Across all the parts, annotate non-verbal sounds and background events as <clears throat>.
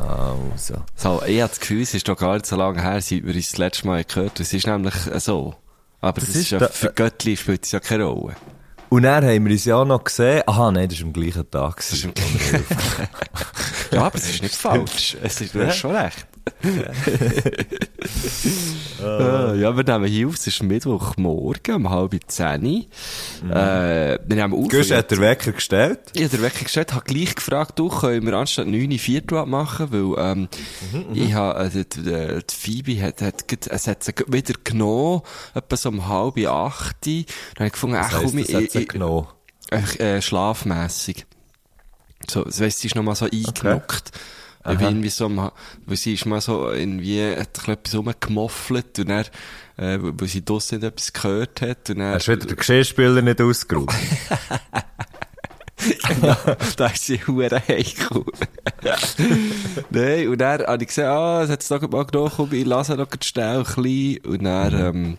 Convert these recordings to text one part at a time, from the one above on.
Also. So, ich habe das Gefühl, es ist doch gar nicht so lange her, seit wir uns das letzte Mal gehört haben. Es ist nämlich so. Aber das, Das ist, ja, da- für Göttli spielt es ja keine Rolle. Und dann haben wir uns ja auch noch gesehen. Aha, nein, das war am gleichen Tag. Das ist im <laughs> ja, aber es ist nicht falsch. Es ist, du hast schon recht. Ah, ja, wir nehmen hier auf, es ist Mittwochmorgen um halb zehn. Äh, wir nehmen auf. Gusch hat den Wecker gestellt. Ich habe den Wecker gestellt, habe gleich gefragt, du, können wir anstatt 9 Uhr 4 Uhr machen, weil, ähm, ich habe, äh, die, die, die Phoebe hat, hat, grad- es hat sie wieder genommen, etwa so um halb acht. Dann habe ich gefunden, ach komm, ich, hat sie genommen. äh, schlafmässig. So, das heisst, sie ist noch mal so eingenockt. Weil Aha. irgendwie so, am- weil sie ist mal so irgendwie, hat ein etwas rumgemoffelt und dann, äh, weil sie draussen nicht etwas gehört hat und dann, Hast du wieder den Geschirrspüler nicht ausgeruht? <laughs> da ist sie hure heikel. <laughs> Nein, und dann habe ich gesehen, ah, es hat es doch mal genommen, ich lasse noch schnell ein bisschen. Und dann, ähm,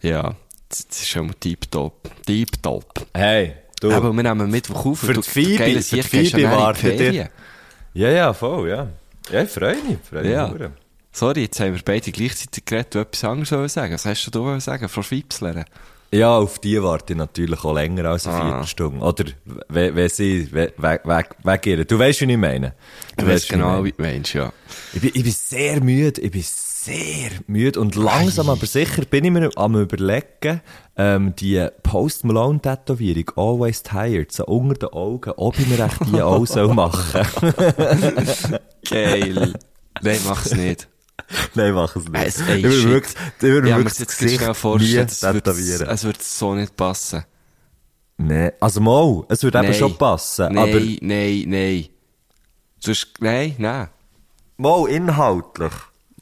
ja, das, ist schon mal tiptop. Tiptop. hey, du. Aber wir nehmen Mittwoch auf. Für und die Phoebe- für die Phoebe in wartet ihr-. Ja, ja, voll, ja. Ja, ich freue mich. Freue mich Ja. Sorry, jetzt haben wir beide gleichzeitig geredet, du etwas anderes sagen. Was hast du da sagen, Frau Schweipsler? Ja, auf die warte ich natürlich auch länger als eine Ah. Viertelstunde. Oder, wenn, sie, we- we- we- wegen ihr. Du weißt, wie ich meine. Du weisst, weißt genau, wie du meinst, ja. Ich bin, ich bin sehr müde, ich bin sehr müde und langsam aber sicher bin ich mir am überlegen, ähm, die Post Malone Tätowierung, always tired, so unter den Augen, ob ich mir echt die auch <laughs> soll machen. Geil. Nein, mach's nicht. Nein, mach es nicht. Es- ey, ich würde wirklich, ich würde mir wirklich das Gesicht vorstellen, es so nicht passen. Nee, also mal, es würde eben Nein. schon passen, Nein, aber nein, nein. Sonst, nein, nein. mal inhaltlich.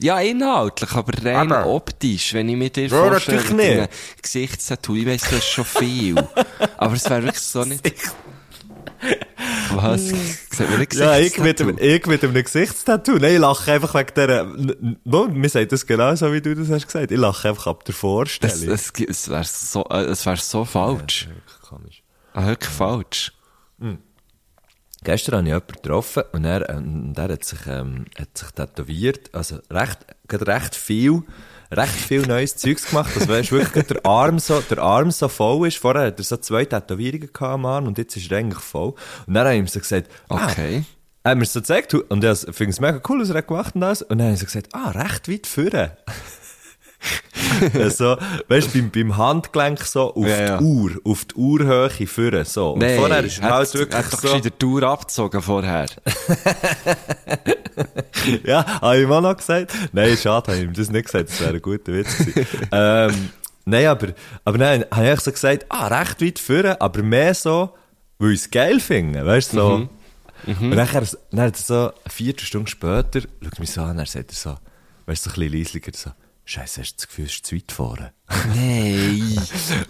Ja, inhaltlich, aber rein Aber- optisch, wenn ich mir dir Ja, vorstelle, mit einem Gesichtstattoo, ich weiss, das ist schon viel. <laughs> aber es wäre wirklich so nicht... Was? Sieht man nicht Ja, ich mit, dem, ich mit einem Gesichtstattoo. Nein, ich lache einfach wegen der, no, mir sagt das genau so, wie du das hast gesagt. Ich lache einfach ab der Es, Vorstellung. es, es wäre so, äh, es wäre so falsch. Komisch. Ah, wirklich falsch. Gestern habe ich jemanden getroffen und er, ähm, der hat sich, ähm, hat sich tätowiert, also recht, gerade recht viel, recht viel neues Zeugs gemacht, das weisst wirklich der Arm so, der Arm so voll ist. Vorher hat er so zwei Tätowierungen gehabt am Arm und jetzt ist er eigentlich voll. Und dann habe ich ihm so gesagt, ah, Okay. er hat mir so gezeigt und ich finde es mega cool, was er hat gemacht und alles. Und dann habe ich so gesagt, ah, recht weit vorne. <laughs> so, weißt du, beim, beim Handgelenk so auf Ja, die Uhr, auf die Uhrhöhe vorne, so. Und Nein, vorher ist er halt hat, wirklich hat doch so. gescheiter die Tour abgezogen vorher. <laughs> Ja, habe ich ihm auch noch gesagt. Nein, schade, habe ich ihm das nicht gesagt, das wäre ein guter Witz gewesen. <laughs> ähm, nein, aber, aber nein, habe ich so gesagt, ah, recht weit vorne, aber mehr so, weil ich es geil finde, weißt du, so. Mhm. Und nachher, dann hat er so, eine Viertelstunde später, schaut mich so an, er sagt er so, weißt du, so ein bisschen leislicher, so, Scheiße, hast du das Gefühl, es ist zu weit vorne? Nein. <laughs>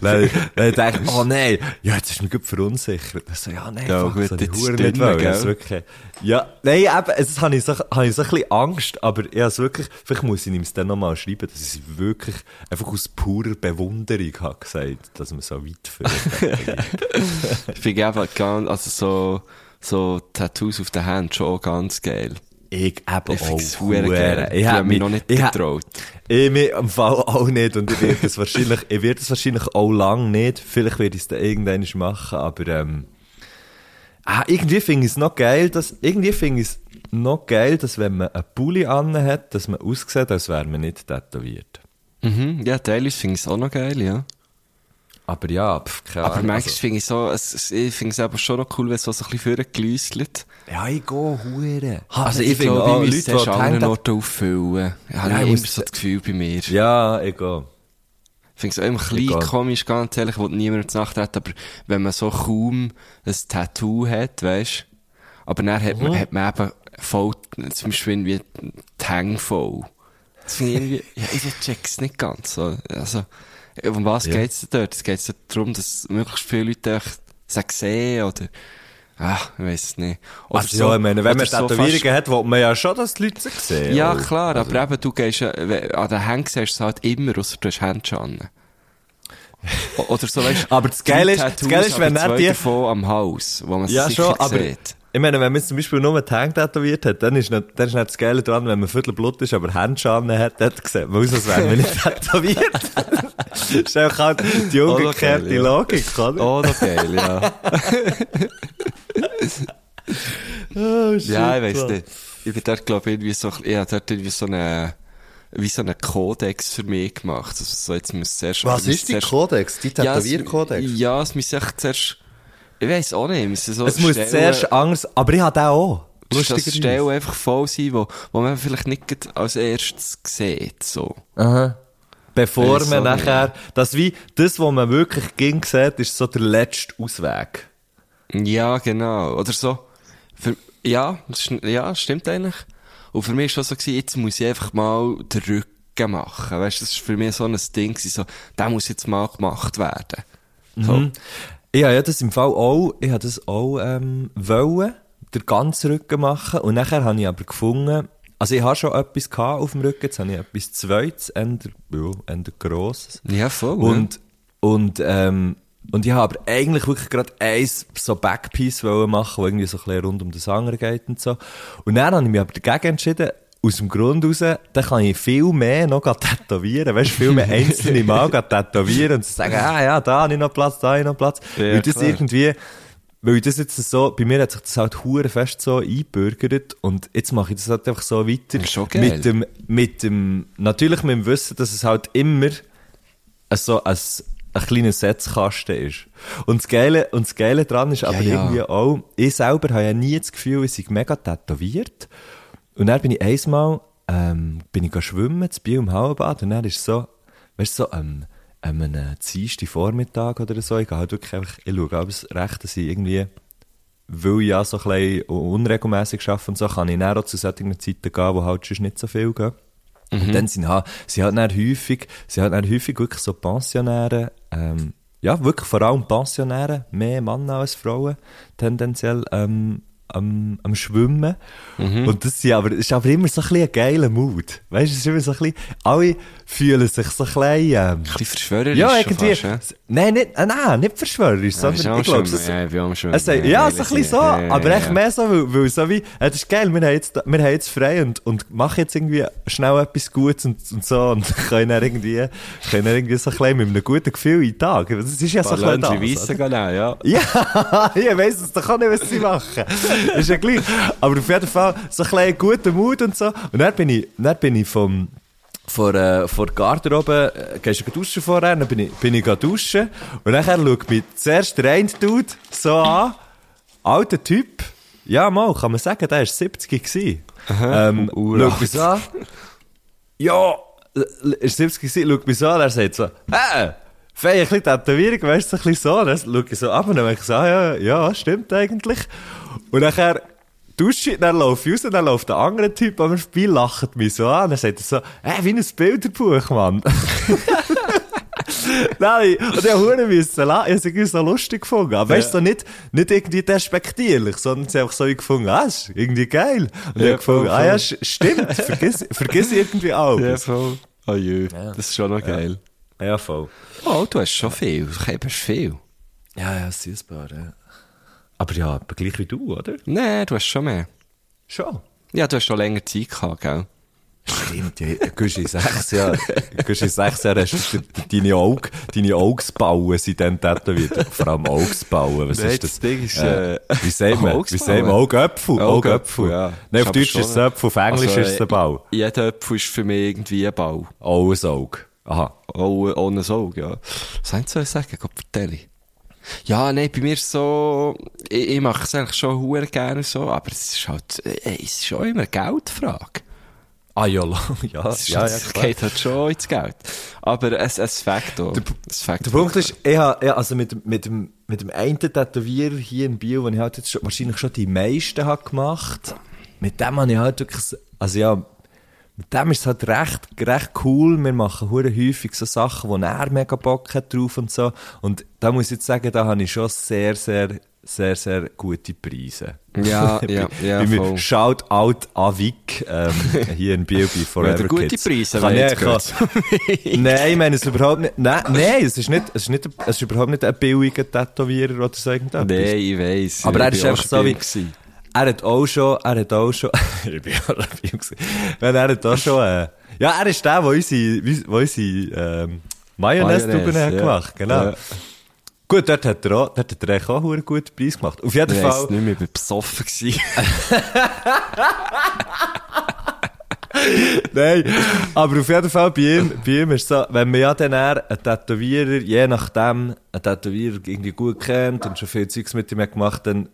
Dann dachte ich, oh nein, ja, jetzt ist mir gut verunsichert. Dann so, ja, nein, Ja, fuck, gut, das hab ich jetzt ist nicht gell? Ist wirklich, ja, nein, eben, es habe ich so, habe ich so ein bisschen Angst, aber ich habe wirklich, vielleicht muss ich ihm es dann nochmal schreiben, dass ich es wirklich einfach aus purer Bewunderung habe gesagt, dass man so weit führt. <laughs> Ich finde eben ganz, also so, so Tattoos auf der Hand schon ganz geil. Ich eben Ich auch. Ich Ich habe mich noch nicht ich getraut. Ich mir im Fall auch nicht und ich werde es wahrscheinlich, ich werde es wahrscheinlich auch lang nicht. Vielleicht werde ich es dann irgendwann machen, aber ähm, ah, irgendwie finde ich es noch geil, dass, irgendwie finde ich es noch geil, dass wenn man einen Pulli an hat, dass man aussieht, als wäre man nicht tätowiert. Mhm, ja, teilweise finde ich es auch noch geil, ja. Aber ja, pf, keine Aber Ahnung. manchmal also, finde ich so, es, ich finde es aber schon noch cool, wenn es so ein bisschen vorgelüsselt. ja, ich gehe hure. Also ich, finde auch Leute, ich die an anderen Hände- Orten auffüllen. Ich habe Ja, ja, ich immer muss- so das Gefühl bei mir. Ja, ich gehe. Ich finde es auch immer ein bisschen komisch, ganz ehrlich, wo niemand zu Nacht hat, aber wenn man so kaum ein Tattoo hat, weißt aber dann hat, Mhm. man, hat man eben voll, zum Beispiel irgendwie die Hänge voll. Das finde ich irgendwie, ja, ich check's nicht ganz, so. Also, um was Ja. geht's denn dort? Es geht darum, dass möglichst viele Leute sagen sehen oder, ah, ich weiss es nicht. Oder Also ja, ich meine, wenn man oder so Tätowierungen hat, will man ja schon, dass die Leute sie sehen. Ja, oder? klar, Also- aber eben, du gehst, an den Händen siehst du es halt immer, außer du hast. O- Oder so, weißt <laughs> Aber das Geile ist- das Geile ist, Tattoos, wenn er die- davon am Haus, wo man Ja, schon, aber sieht. Ich meine, wenn man jetzt zum Beispiel nur die Hände tätowiert hat, dann ist nicht, dann ist nicht das Geile dran, wenn man viertel Blut ist, aber Handschuhe hat, dann sieht man aus, als wäre man nicht <laughs> tätowiert. das ist einfach halt die noch umgekehrte ja. Logik, oder? Oh, noch geil, ja. Oh, shit, ja, ich weiss nicht. Ich bin dort, glaube ich, irgendwie so, ich habe dort irgendwie so eine, wie so einen Kodex für mich gemacht. Also, so jetzt muss zuerst, Was ist die zuerst- Kodex? Die Ja, es- Tätowierkodex? Ja, es muss echt zuerst, ich weiss auch nicht, müssen so es muss Stellen- zuerst anders, aber ich habe auch. dass das. Stellen einfach voll sein, wo, wo man vielleicht nicht als erstes sieht, so. Aha. Bevor Weiss man auch nicht. nachher, das wie, das, was man wirklich ging sieht, ist so der letzte Ausweg. Ja, genau. Oder so. Für, ja, das ist, ja, stimmt eigentlich. Und für mich war es so, gewesen, jetzt muss ich einfach mal den Rücken machen. Weißt du, das ist für mich so ein Ding, gewesen, so, der muss jetzt mal gemacht werden. So. Ich habe ja das im Fall auch, ich habe das auch, ähm, wollen, den ganzen Rücken machen. Und nachher habe ich aber gefunden, also ich habe schon etwas gehabt auf dem Rücken, jetzt habe ich etwas Zweites, eher, ja, eher Grosses. Ja, voll. Und, und, ähm, und ich habe aber eigentlich wirklich gerade eins so Backpiece wollen machen, wo irgendwie so ein bisschen rund um den Sanger geht und so. Und dann habe ich mich aber dagegen entschieden, aus dem Grund raus, dann kann ich viel mehr noch tätowieren, weißt du, viel mehr <laughs> einzelne Mal tätowieren und sagen, ah ja, da habe ich noch Platz, da habe ich noch Platz. Ja, weil das klar. irgendwie, weil das jetzt so, bei mir hat sich das halt hure fest so eingebürgert und jetzt mache ich das halt einfach so weiter. Schon geil. Mit dem, mit dem, natürlich mit dem Wissen, dass es halt immer so ein, ein kleiner Setzkasten ist. Und das Geile, und das Geile dran ist aber ja. irgendwie auch, ich selber habe ja nie das Gefühl, ich sei mega tätowiert. Und dann bin ich einmal, ähm, bin ich schwimmen, zu Biel im Hallenbad, und dann ist so, weißt du, so, ähm, ähm, einen Dienstag Vormittag oder so, ich gehe halt wirklich einfach, ich schaue alles recht, dass ich irgendwie, weil ich ja so ein bisschen unregelmässig arbeite und so, kann ich dann auch zu solchen Zeiten gehen, wo halt sonst nicht so viel gehen. Und dann sind halt, sie halt dann häufig, sie halt dann häufig wirklich so Pensionäre, ähm, ja, wirklich vor allem Pensionäre, mehr Männer als Frauen, tendenziell, ähm, am, am Schwimmen. Und das, sind aber, ist aber immer so ein bisschen ein geiler Mut. Weißt du, es ist immer so ein bisschen, alle fühlen sich so ein bisschen, ähm, Ein bisschen verschwörerisch ja, schon irgendwie, fast, nein, nicht, äh, nein, nicht verschwörerisch, Ja, sondern ich glaube, es, Ja, ich bin Schwimmen. es, ja, Ja, so ein bisschen so, aber echt mehr so, weil, weil so wie, das ist geil, wir haben jetzt, wir haben jetzt frei und, und machen jetzt irgendwie schnell etwas Gutes und, und so und <laughs> können dann irgendwie, können dann irgendwie so ein bisschen mit einem guten Gefühl in den Tag. Das ist ja so ein bisschen das, auch, ja. Ja, <laughs> ich weiss es doch auch nicht, was sie machen. ist ja gleich. Aber auf jeden Fall so ein bisschen guter Mut und so. Und dann bin ich, dann bin ich vom, vor, äh, vor der Garderobe, äh, gehst du duschen vorher, dann bin ich, bin ich duschen. Und nachher schaut mich zuerst der eine Dude so an. Alter Typ. Ja, mal, kann man sagen, der war 70 gewesen. Ähm, U- schaut mich so an. Ja, l- ist 70 gewesen, schaut mich so an, er sagt so, hä? Fei, ein bisschen Tätowierung, weißt du, ein bisschen so. Dann schaue ich so ab und dann denke ich so, ah, ja, ja, stimmt eigentlich. Und nachher dusche ich, dann ich raus, dann läuft der andere Typ mir vorbei, lacht mich so an, dann sagt er so, hä, wie ein Bilderbuch, Mann. <laughs> Nein, und ich musste müssen lachen. Ich habe es so lustig gefunden. Aber weißt du, so nicht, nicht irgendwie despektierlich, sondern sie einfach so gefunden, ah, ist irgendwie geil. Und ich Ja, habe gefunden, ah ja, stimmt, vergiss, vergiss irgendwie auch. Ja, voll. Oh jö, das ist schon noch geil. Ja, voll. Oh, du hast schon viel. Du hast viel. Ja, ja, süßbar, ja. Aber ja, aber gleich wie du, oder? Nein, du hast schon mehr. Schon. Ja, du hast schon länger Zeit gehabt, gell? Stimmt, ja, gehst in sechs Jahren, gehst in sechs Jahren hast du de- deine Augen, deine Augsbauen sind dann tätowiert. Vor allem Augsbauen, was Nein, ist das? Ding ist, äh, äh, wie sagt man, wie Augsbauen? sagt man, Augäpfel, Augäpfel. ja. Nein, auf Deutsch ist es Äpfel, auf Englisch Also, ist es ein Bau. Jeder Apfel ist für mich irgendwie ein Bau. Auch ein Auge. Aha. Auch ohne ein Auge, ja. Was soll ich zu sagen? Gott, vertelle ich. Ja, nein, bei mir ist so, ich, ich mache es eigentlich schon hure gerne so, aber es ist halt, äh, es ist schon immer eine Geldfrage. Ah, <laughs> ja, ja, Es, ist, ja, ja, es klar. geht halt schon ins Geld. Aber es, es fängt auch. Fängt Der Punkt ist, ich habe, ja, also mit, dem- mit dem, mit dem einen Tätowierer hier in Biel, den ich halt jetzt schon, wahrscheinlich schon die meisten habe gemacht, mit dem habe ich halt wirklich, also ja, mit dem ist es halt recht, recht cool. Wir machen hure häufig so Sachen, wo er mega Bock hat drauf und so. Und da muss ich jetzt sagen, da habe ich schon sehr, sehr, sehr, sehr gute Preise. Ja, ja, <laughs> ja, Bei voll. Shout out Avik, ähm, <laughs> hier in Biel bei <laughs> Forever ihr gute Kids. Preise Kann ich- kann- Nein, ich meine es überhaupt nicht. Nein, nein es, ist nicht, es, ist nicht, es ist überhaupt nicht ein billiger Tätowierer oder so irgendetwas. Nein, ich weiss. Aber er ist einfach so wie- gewesen. Er hat auch schon, er hat auch schon, <laughs> ich bin auch. Wenn er hat auch schon, äh, ja, er ist der, der unsere, wo unsere, ähm, Mayonnaise-Tuben Mayonnaise, hat ja. gemacht, genau. Ja. Gut, dort hat er auch, dort hat er auch einen guten Preis gemacht. Auf jeden Ich Fall. weiss nicht mehr, ich war besoffen. <laughs> Nein, aber auf jeden Fall bei ihm, bei ihm ist so, wenn man ja dann eher einen Tätowierer, je nachdem, einen Tätowierer irgendwie gut kennt und schon viel Zeugs mit ihm hat gemacht, dann,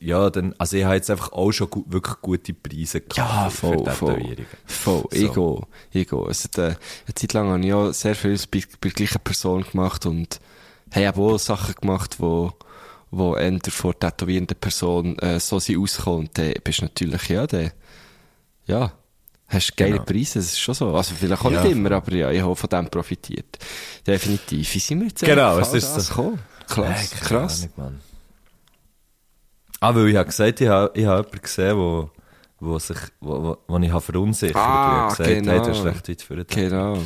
ja, dann, also ich habe jetzt einfach auch schon gu wirklich gute Preise gehabt Ja, für voll, voll. Tätowierungen. Voll, ich gehe, ich gehe. Es hat, äh, eine Zeit lang habe ich auch sehr viel bei, bei der gleichen Person gemacht und habe eben auch Sachen gemacht, wo, wo eher vor der tätowierenden Person, äh, so sind ausgekommen. Und dann bist du natürlich, ja, der, ja, hast geile Genau. Preise, das ist schon so. Also vielleicht auch Ja, nicht immer, aber ja, ich habe von dem profitiert. Definitiv. Wie sind wir jetzt Genau, es ist das so. gekommen? Krass, Nein, krass. Ahnung. Ah, weil ich habe gesagt, ich habe, ich habe jemanden gesehen, wo, wo sich, wo, wo, wo ich habe verunsichert. Ah, und ich habe gesagt, hey, genau. du hast recht weit für den Genau.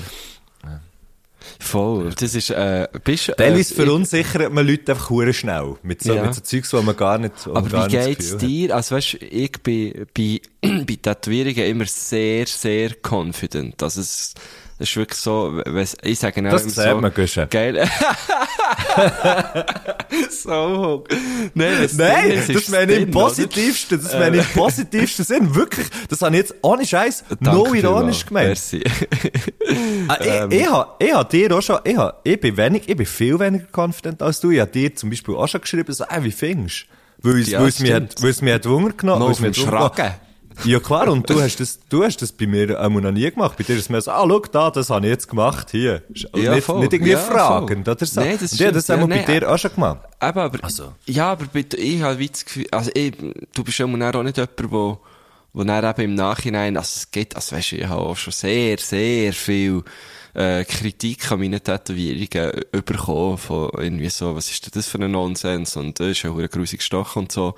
Voll. Das ist, äh, bist, Teilweise äh, verunsichert man Leute einfach hure schnell. Mit so, Ja. mit so Zeugs, wo man gar nicht, Aber gar wie geht's Gefühl dir? Also weißt, ich bin bei, <clears throat> bei Tätowierungen immer sehr, sehr confident. Also es, es ist wirklich so, ich sage Das immer sieht so, man, Guschen. Geil. <laughs> so. Nein, das Nein, ist, das ist meine ich im positivsten, das meine ich im positivsten Sinn. Wirklich, das habe ich jetzt ohne Scheiß <laughs> no ironisch gemeint. Merci. <laughs> Ah, ich, ich, habe, ich habe dir auch schon, ich, habe, ich, bin wenig, ich bin viel weniger confident als du. Ich habe dir zum Beispiel auch schon geschrieben, so, ey, wie findest du? Weil es, Ja, weil es, mir, stimmt. hat, weil es mir hat Wunder genommen Noch auf es mir dem Schragen. Ja klar, und du hast das, du hast das bei mir einmal noch nie gemacht. Bei dir ist es mir so, ah, schau da, das habe ich jetzt gemacht, hier. Ja, nicht, voll. nicht irgendwie Ja, fragend, voll. oder so. Nein, das und habe das stimmt. einmal Ja, bei nein, dir auch schon gemacht. Eben, aber, Also. ja, aber bei, ich habe das Gefühl, also ich, du bist ja auch nicht jemand, wo, wo dann eben im Nachhinein, also es geht, also weißt du, ich habe auch schon sehr, sehr viel, äh, Kritik an meinen Tätowierungen bekommen, von irgendwie so, was ist denn das für ein Nonsens, und das ist ja ein grusig Stoch und so,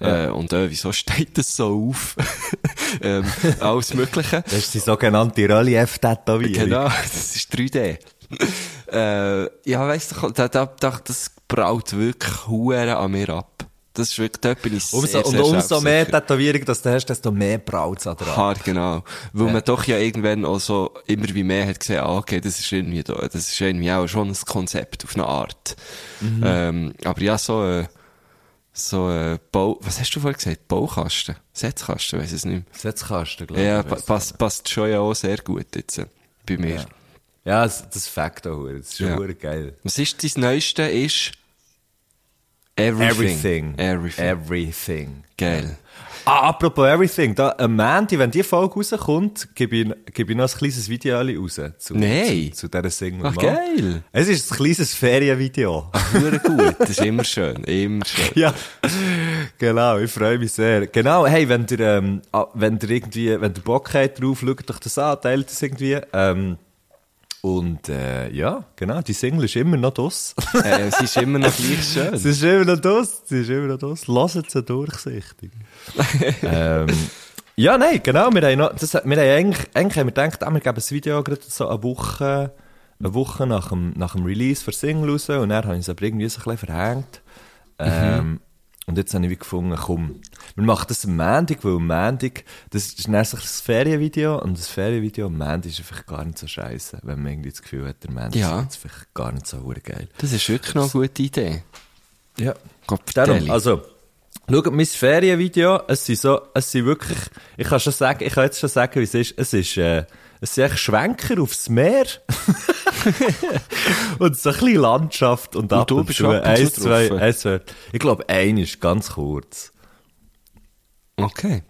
äh, und äh, wieso steht das so auf? <laughs> ähm, alles Mögliche. Das ist die sogenannte Relief-Tätowierung. Genau, das ist 3D. äh, ja, weißt du, da, da, da, das braut wirklich Huren an mir ab. Das ist wirklich, bin ich sehr, Umso, und sehr umso mehr. Tätowierungen dass du hast, desto mehr braut es an dran. Haar, genau. Weil man doch ja irgendwann auch so immer wie mehr hat gesehen, ah, okay, das ist irgendwie, da, das ist irgendwie auch schon ein Konzept auf eine Art. Mhm. Ähm, aber ja, so, äh, so, äh, Bau, was hast du vorhin gesagt? Baukasten? Setzkasten, weiss es nicht Setzkasten, mehr. glaube Ja, ich. pa passt, passt schon ja auch sehr gut jetzt, äh, bei mir. Ja. Ja, das, das Fakt auch, das ist schon Ja. geil. Was ist dein Neueste? Ist Everything. Everything. Everything. Everything. Geil. Ah, apropos Everything, da, am Mandy, wenn die Folge rauskommt, gebe ich, gebe ich noch ein kleines Video raus. Zu, Nein. Zu, zu dieser Single. Ach, geil. Es ist ein kleines Ferienvideo. Hure gut. Das ist immer schön. Immer schön. <laughs> ja, genau, ich freue mich sehr. Genau, hey, wenn ihr, ähm, ah, wenn ihr irgendwie, wenn ihr Bock habt drauf, schaut euch das an, teilt das irgendwie. Ähm, und äh, ja, genau, die Single ist immer noch das. äh, es ist immer noch gleich <laughs> schön. Sie ist immer noch das, sie ist immer noch das. Lasst sie durchsichtig. <laughs> ähm, ja, nein, genau, wir haben noch, das, wir haben eigentlich, eigentlich haben wir gedacht, ah, wir geben das Video gerade so eine Woche, eine Woche nach dem, nach dem Release für Single raus und dann habe ich es aber irgendwie so ein bisschen verhängt. Ähm, Und jetzt habe ich gefunden, komm, wir machen das am Montag, weil am Montag, das ist so ein Ferienvideo und das Ferienvideo am Montag ist einfach gar nicht so scheiße, wenn man irgendwie das Gefühl hat, der Montag Ja. ist vielleicht gar nicht so geil. Das ist wirklich noch eine gute Idee. Ja. Gott, Darum, also, schaut mein Ferienvideo, es sind so, es sind wirklich, ich kann schon sagen, ich kann jetzt schon sagen, wie es ist, es ist, äh, es sind echt Schwenker aufs Meer. <laughs> und so ein bisschen Landschaft und, und ab und zu eins, zwei, eins, zwei. Ich glaube, ein ist ganz kurz. Okay.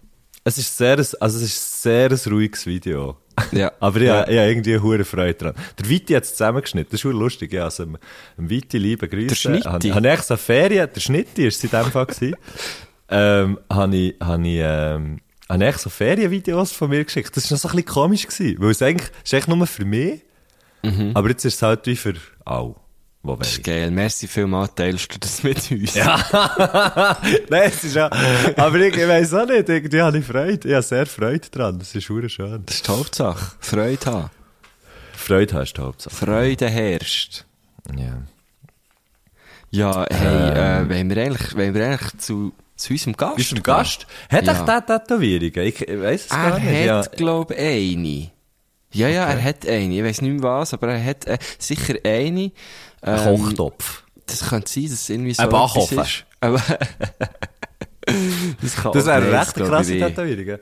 Es ist sehr, ein- also es ist sehr ein ruhiges Video. Ja. <laughs> Aber ich, Ja. habe- ich habe irgendwie eine hohe Freude dran. Der Viti hat es zusammengeschnitten. Das ist schon lustig. Ja, also, dem dem Viti liebe Grüße. Der Schnitti? Habe habe ich echt so Ferien, der Schnitti ist es in dem Fall <laughs> ähm, habe ich, habe ich, ähm, habe ich so Ferienvideos von mir geschickt. Das war noch so ein bisschen komisch, gewesen, weil es eigentlich, ist eigentlich nur für mich, aber jetzt ist es halt wie für alle, die Das ist geil. Merci vielmals, teilst du das mit uns. Ja. <laughs> Nein, es ist ja, aber ich, ich weiss auch nicht, irgendwie habe ich Freude. Ich habe sehr Freude dran. Das ist hure schön. Das ist die Hauptsache. Freude haben. Freude hast du die Hauptsache. Freude herrscht. Ja. Ja, hey, äh, wenn wir eigentlich, wenn wir eigentlich zu, zu unserem Gast ein gehen? Gast? Hat Ja. der Tätowierungen? Ich, ich weiss es Er gar nicht. hat, Ja. glaub eine. Ja, ja, er hat eine. Ich weiss nicht mehr was, aber er hat äh, sicher eine. Ein Ähm, Kochtopf. Das könnte sein, dass es irgendwie so Ein Backofen. ist. Aber <laughs> das kann Das wäre recht krasse ich nicht. Tätowierungen.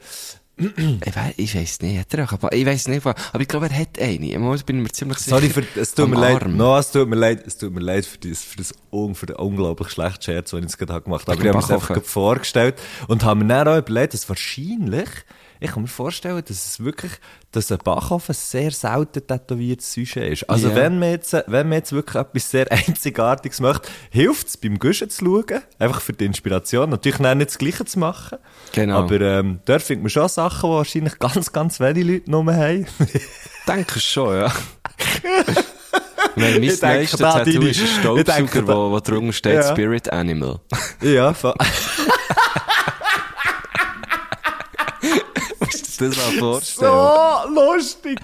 Ich weiss, ich weiss nicht, hat er auch, aber ich weiss nicht, aber ich glaube, er hat eine. Mal bin ich mir ziemlich sicher. Sorry, für, es tut mir leid. Arm. No, es tut mir leid. Es tut mir leid für, das, für, das, un, für den unglaublich schlechten Scherz, den ich jetzt gerade gemacht habe. Aber ich habe mir es Backofen. einfach vorgestellt und habe mir dann auch überlegt, dass wahrscheinlich, ich kann mir vorstellen, dass es wirklich, dass ein Backofen sehr selten tätowiertes Sujet ist. Also Ja. wenn man jetzt, wenn man jetzt wirklich etwas sehr <laughs> Einzigartiges möchte, hilft es beim Guschen zu schauen. Einfach für die Inspiration. Natürlich nicht das Gleiche zu machen. Genau. Aber, ähm, dort findet man schon Sachen, die wahrscheinlich ganz, ganz wenige Leute nur haben. Denke schon, ja. <laughs> Mein, nächstes da Tattoo ist ein Staubsauger, wo, wo drunter steht Ja. Spirit Animal. ja, voll. <laughs> Musst du dir das mal vorstellen? So lustig!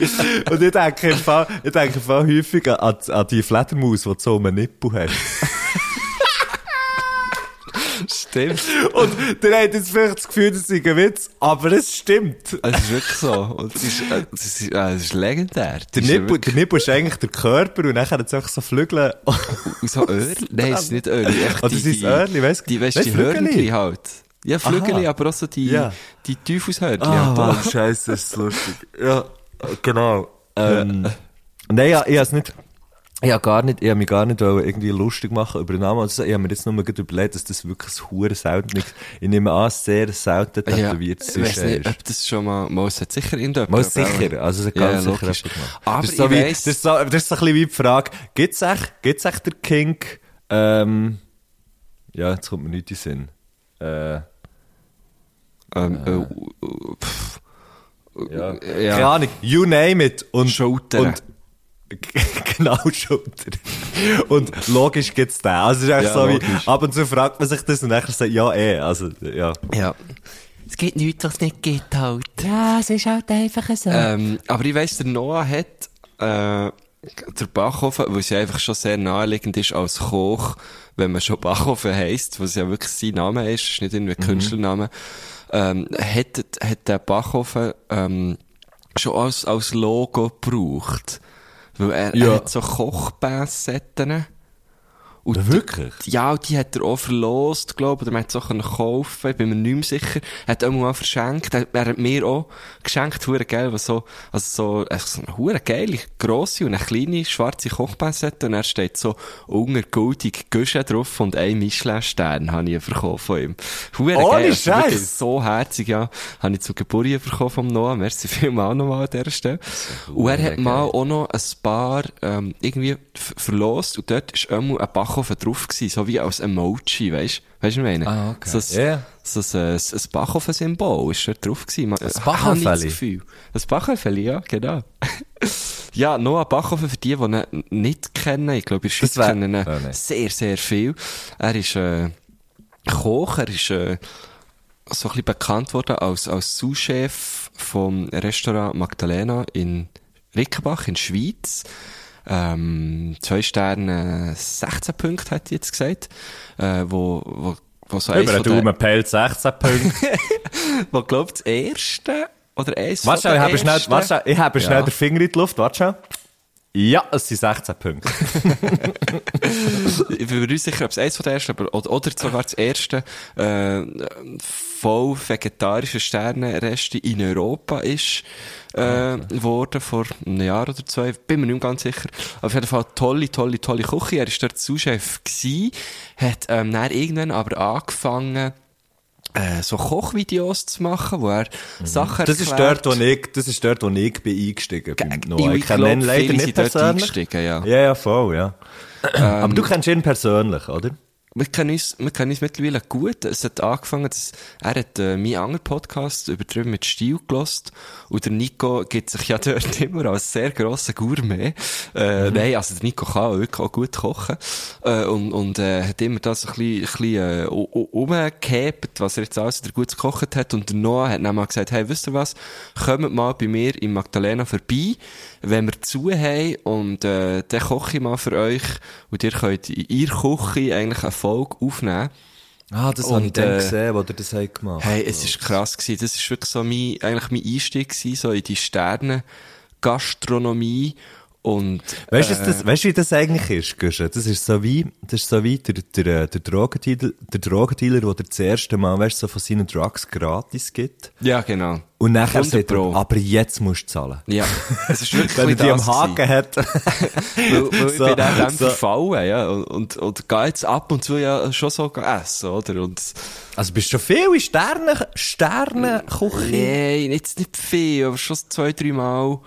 Und ich denke im Fall, ich denke im Fall häufig an, an die Fledermaus, die du so einen Nippel hast. Stimmt. Und der hat jetzt vielleicht das Gefühl, das sei ein Witz, aber es stimmt. Es ist wirklich so. Und es ist, äh, es ist, äh, es ist legendär. Der Das ist Nippel, der Nippel ist eigentlich der Körper und dann hat es einfach so Flügel. Und so Öhrli? Nein, es ist nicht Öhrli. <laughs> Echt Oder es Öhrli? Weiss- Die, weißt, die Flügeli? Hörnli halt. Ja, Flügeli, Aha. aber auch so die, Ja. die Teufelshörnli. Ah. Mann, scheiße, das ist lustig. Ja, genau. Ähm, nein, ja, ich hab's nicht, ich hab gar nicht, ich hab mich gar nicht irgendwie lustig machen über den Namen. Also, ich hab mir jetzt nur überlegt, dass das wirklich ein hure selten ist. Ich nehme an, sehr selten Ja, tätowiert ich weiss nicht, ist. ob das schon mal, mal es hat sicher irgendjemand. Mal sicher, also es hat Ja, ganz sicher logisch. jemand gemacht. Aber das ist so ich wie, weiss- das ist so, das ist so ein bisschen wie die Frage, gibt's echt, gibt's echt der Kink, ähm, ja, jetzt kommt mir nicht in den Sinn. Äh, Ähm, äh, äh, pff, ja. Ja. Keine Ahnung, you name it. Und, Schultern. Und, <laughs> genau, Schulter. Und logisch gibt's den. Also, es ist Ja, so wie, logisch. ab und zu fragt man sich das und nachher sagt, ja, eh, also, ja. ja. Es gibt nichts, was es nicht gibt halt. Ja, es ist halt einfach so. Ähm, aber ich weiss, der Noah hat, äh, der Backofen, weil es ja einfach schon sehr naheliegend ist als Koch, wenn man schon Backofen heisst, was ja wirklich sein Name ist, ist nicht irgendwie ein Künstlername, ähm, hat, hat der Backofen, ähm, schon als, als Logo gebraucht. Weil er, Ja. er hat so Kochbässetten. Und Wirklich? die- Ja, die hat er auch verlost, glaube ich, oder man hat können kaufen, ich bin mir nicht mehr sicher. Er hat auch mal verschenkt, er, hat mir auch geschenkt, hure geil, was so, also so, also so eine hure geile, grosse und eine kleine schwarze Kochbassette und er steht so unter goldig Güsche drauf und ein Michelin-Stern habe ich bekommen von ihm. Hure Ohne geil, also wirklich Scheiß. so herzig, ja. Habe ich zum Geburtstag bekommen vom Noah, merci vielmal nochmal an dieser Stelle. Und er hat mal auch noch ein paar, ähm, irgendwie verlost und dort ist einmal ein Backofen drauf gewesen, so wie als Emoji, weisst du? Weisst du, was ich meine? Ah, okay. So ein, Ja. so ein, ein, ein Backofen-Symbol ist dort drauf gewesen. Man, ein Backofen? das Gefühl. Ein Backofen, ja, genau. <laughs> ja, Noah Backofen, für die, die ihn nicht kennen, ich glaube, in der Schweiz kennen ihn Oh, sehr, sehr viel. Er ist, äh, Koch, er ist, äh, so ein bisschen bekannt worden als, als Sous-Chef vom Restaurant Magdalena in Rickenbach in Schweiz. Ähm, zwei Sterne, äh, 16 Punkte, hat jetzt gesagt. Äh, wo, wo, wo so Über den den- Daumenpelz 16 Punkte. <laughs> wo glaubt das erste oder eins Warte ich habe schnell, warte ich habe schnell Ja. den Finger in die Luft, warte schnell. Ja, es sind 16 Punkte. <laughs> ich bin mir nicht sicher, ob es eins von den ersten, aber, oder, oder sogar das erste, äh, voll vegetarische Sternenreste in Europa ist, äh, geworden vor einem Jahr oder zwei. Bin mir nicht ganz sicher. Auf jeden Fall tolle, tolle, tolle Küche. Er war dort Sous-Chef gsi, hat, ähm, dann irgendwann aber angefangen, äh, so Kochvideos zu machen, wo er Sachen Mhm. Das ist erklärt. dort, wo ich, das ist dort, wo ich bin eingestiegen bin. Ich- Noah. ich Ich kenne ihn leider nicht persönlich. ja. Ja, ja, voll, ja. Aber du kennst ihn persönlich, oder? Wir kennen uns, wir kennen uns mittlerweile gut. Es hat angefangen, dass, er hat, äh, meinen anderen Podcast übertrieben mit Stil gelost. Und der Nico gibt sich ja <laughs> dort immer als sehr grosser Gourmet. Äh, nein, also der Nico kann wirklich auch gut kochen. Äh, und, und, äh, hat immer das ein bisschen, ein bisschen, äh, umgehebt, was er jetzt alles wieder gut gekocht hat. Und der Noah hat dann mal gesagt, hey, wisst ihr was? Kommt mal bei mir in Magdalena vorbei, wenn wir zu haben, und, äh, dann koche ich mal für euch. Und ihr könnt in ihrer Küche eigentlich eine Folge aufnehmen. Ah, das Und, habe ich dann äh, gesehen, wo der das hat gemacht Hey, es ist krass gewesen. Das ist wirklich so mein, eigentlich mein Einstieg gewesen, so in die Sterne Gastronomie und, Weißt du, äh, das, weißt, du, wie das eigentlich ist, Guschen? Das ist so wie, das ist so wie der, der, der Drogendealer, der Drogendealer, der das erste Mal, weißt so von seinen Drugs gratis gibt. ja, genau. Und nachher 100 sagt er, aber jetzt musst du zahlen. Ja, es ist wirklich <laughs> Wenn er die am Haken gewesen. hat. <laughs> Weil, weil ich So, bin dann dem so. verfallen, ja, und, und, und gehe jetzt ab und zu ja schon so essen, oder? Und, Also bist du schon viel in Sterne, Sternenküche? Nein, jetzt nicht viel, aber schon zwei, drei Mal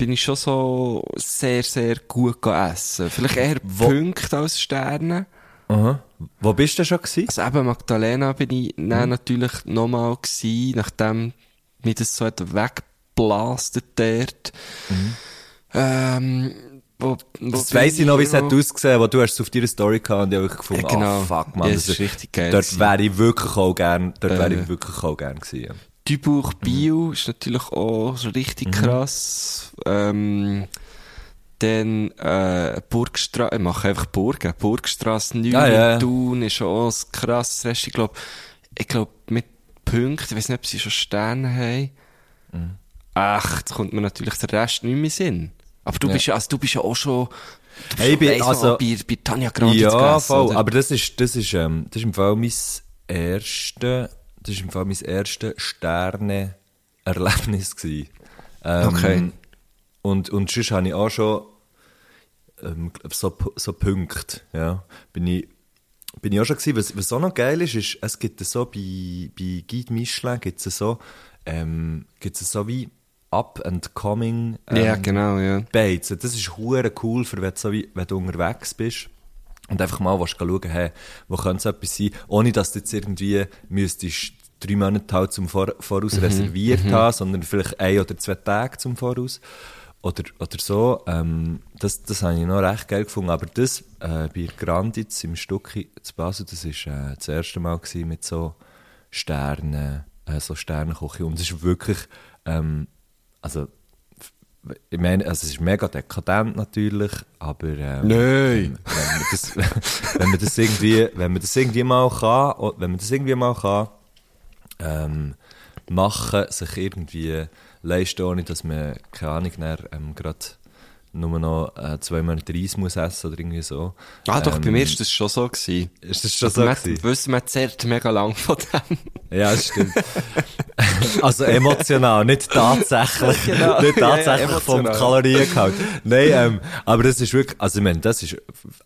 bin ich schon so sehr, sehr gut gegessen. Vielleicht eher Punkte als Sterne. Aha. Wo bist du schon gewesen? Also eben Magdalena bin ich dann natürlich nochmal gsi, nachdem mir das so hat weggeblastet dort. Ähm, wo, wo Das weiss ich noch, wie es hat ausgesehen, wo du hast es auf deiner Story gehabt und ich habe gefunden, Ja, genau. oh fuck, man, Ja, das das ist richtig geil Dort gewesen. wäre ich wirklich auch gern, dort wäre Äh. ich wirklich auch gern gewesen. Dubuch Bio ist natürlich auch so richtig krass. Ähm, dann äh, Burgstraße, ich mache einfach Burgen. Burgstraße 9 Ja, ja, Thun ist auch ein krasses Rest. Ich glaube, ich glaub, mit Punkten, ich weiß nicht, ob sie schon Sterne haben. Mhm. Ach, jetzt kommt mir natürlich der Rest nicht mehr Sinn. Aber du Ja. bist ja, also du bist ja auch schon, du Hey, bin- also- bei, bei Tanja Granditz Ja, gegessen, voll. oder? Aber das ist, das ist, ähm, das ist im Fall mein erste, das ist im Fall mein erste Sterne-Erlebnis. Ähm, Okay. Und, und sonst habe ich auch schon, ähm, so, so Punkte, ja. Bin ich, bin ich auch schon gewesen. Was, was auch noch geil ist, ist, es gibt so bei, bei Guide Michelin gibt es so, ähm, gibt es so wie up and coming, ähm, ja, genau, ja. Beizen. Das ist hure cool, für wenn du, so wie, wenn du unterwegs bist. Und einfach mal willst schauen, hey, wo könnte es etwas sein, ohne dass du jetzt irgendwie müsstest drei Monate halt zum Vor Voraus Mhm, reserviert haben, sondern vielleicht ein oder zwei Tage zum Voraus. Oder, oder so. Ähm, das, das habe ich noch recht geil gefunden. Aber das äh, bei Granditz im Stucki zu Basel, das war äh, das erste Mal gewesen mit so Sternen, äh, so Sternenküche. Und es ist wirklich, ähm, also, ich meine, also es ist mega dekadent natürlich, aber ähm, Nein. wenn man das, <laughs> wenn man das irgendwie, wenn man das irgendwie mal kann, wenn man das irgendwie mal kann, ähm, machen, sich irgendwie leisten, ohne dass man, keine Ahnung, dann, ähm, gerade nur noch äh, zwei Monate Reis muss essen oder irgendwie so. Ah, doch, ähm, bei mir ist das schon so gewesen. Ist das schon Also so man, gewesen? wissen, man zerrt mega lang von dem. Ja, das stimmt. <laughs> also emotional, nicht tatsächlich. <laughs> Genau. Nicht Ja, ja, tatsächlich vom. Kaloriengehalt. Nein, ähm, aber das ist wirklich, also ich meine, das ist,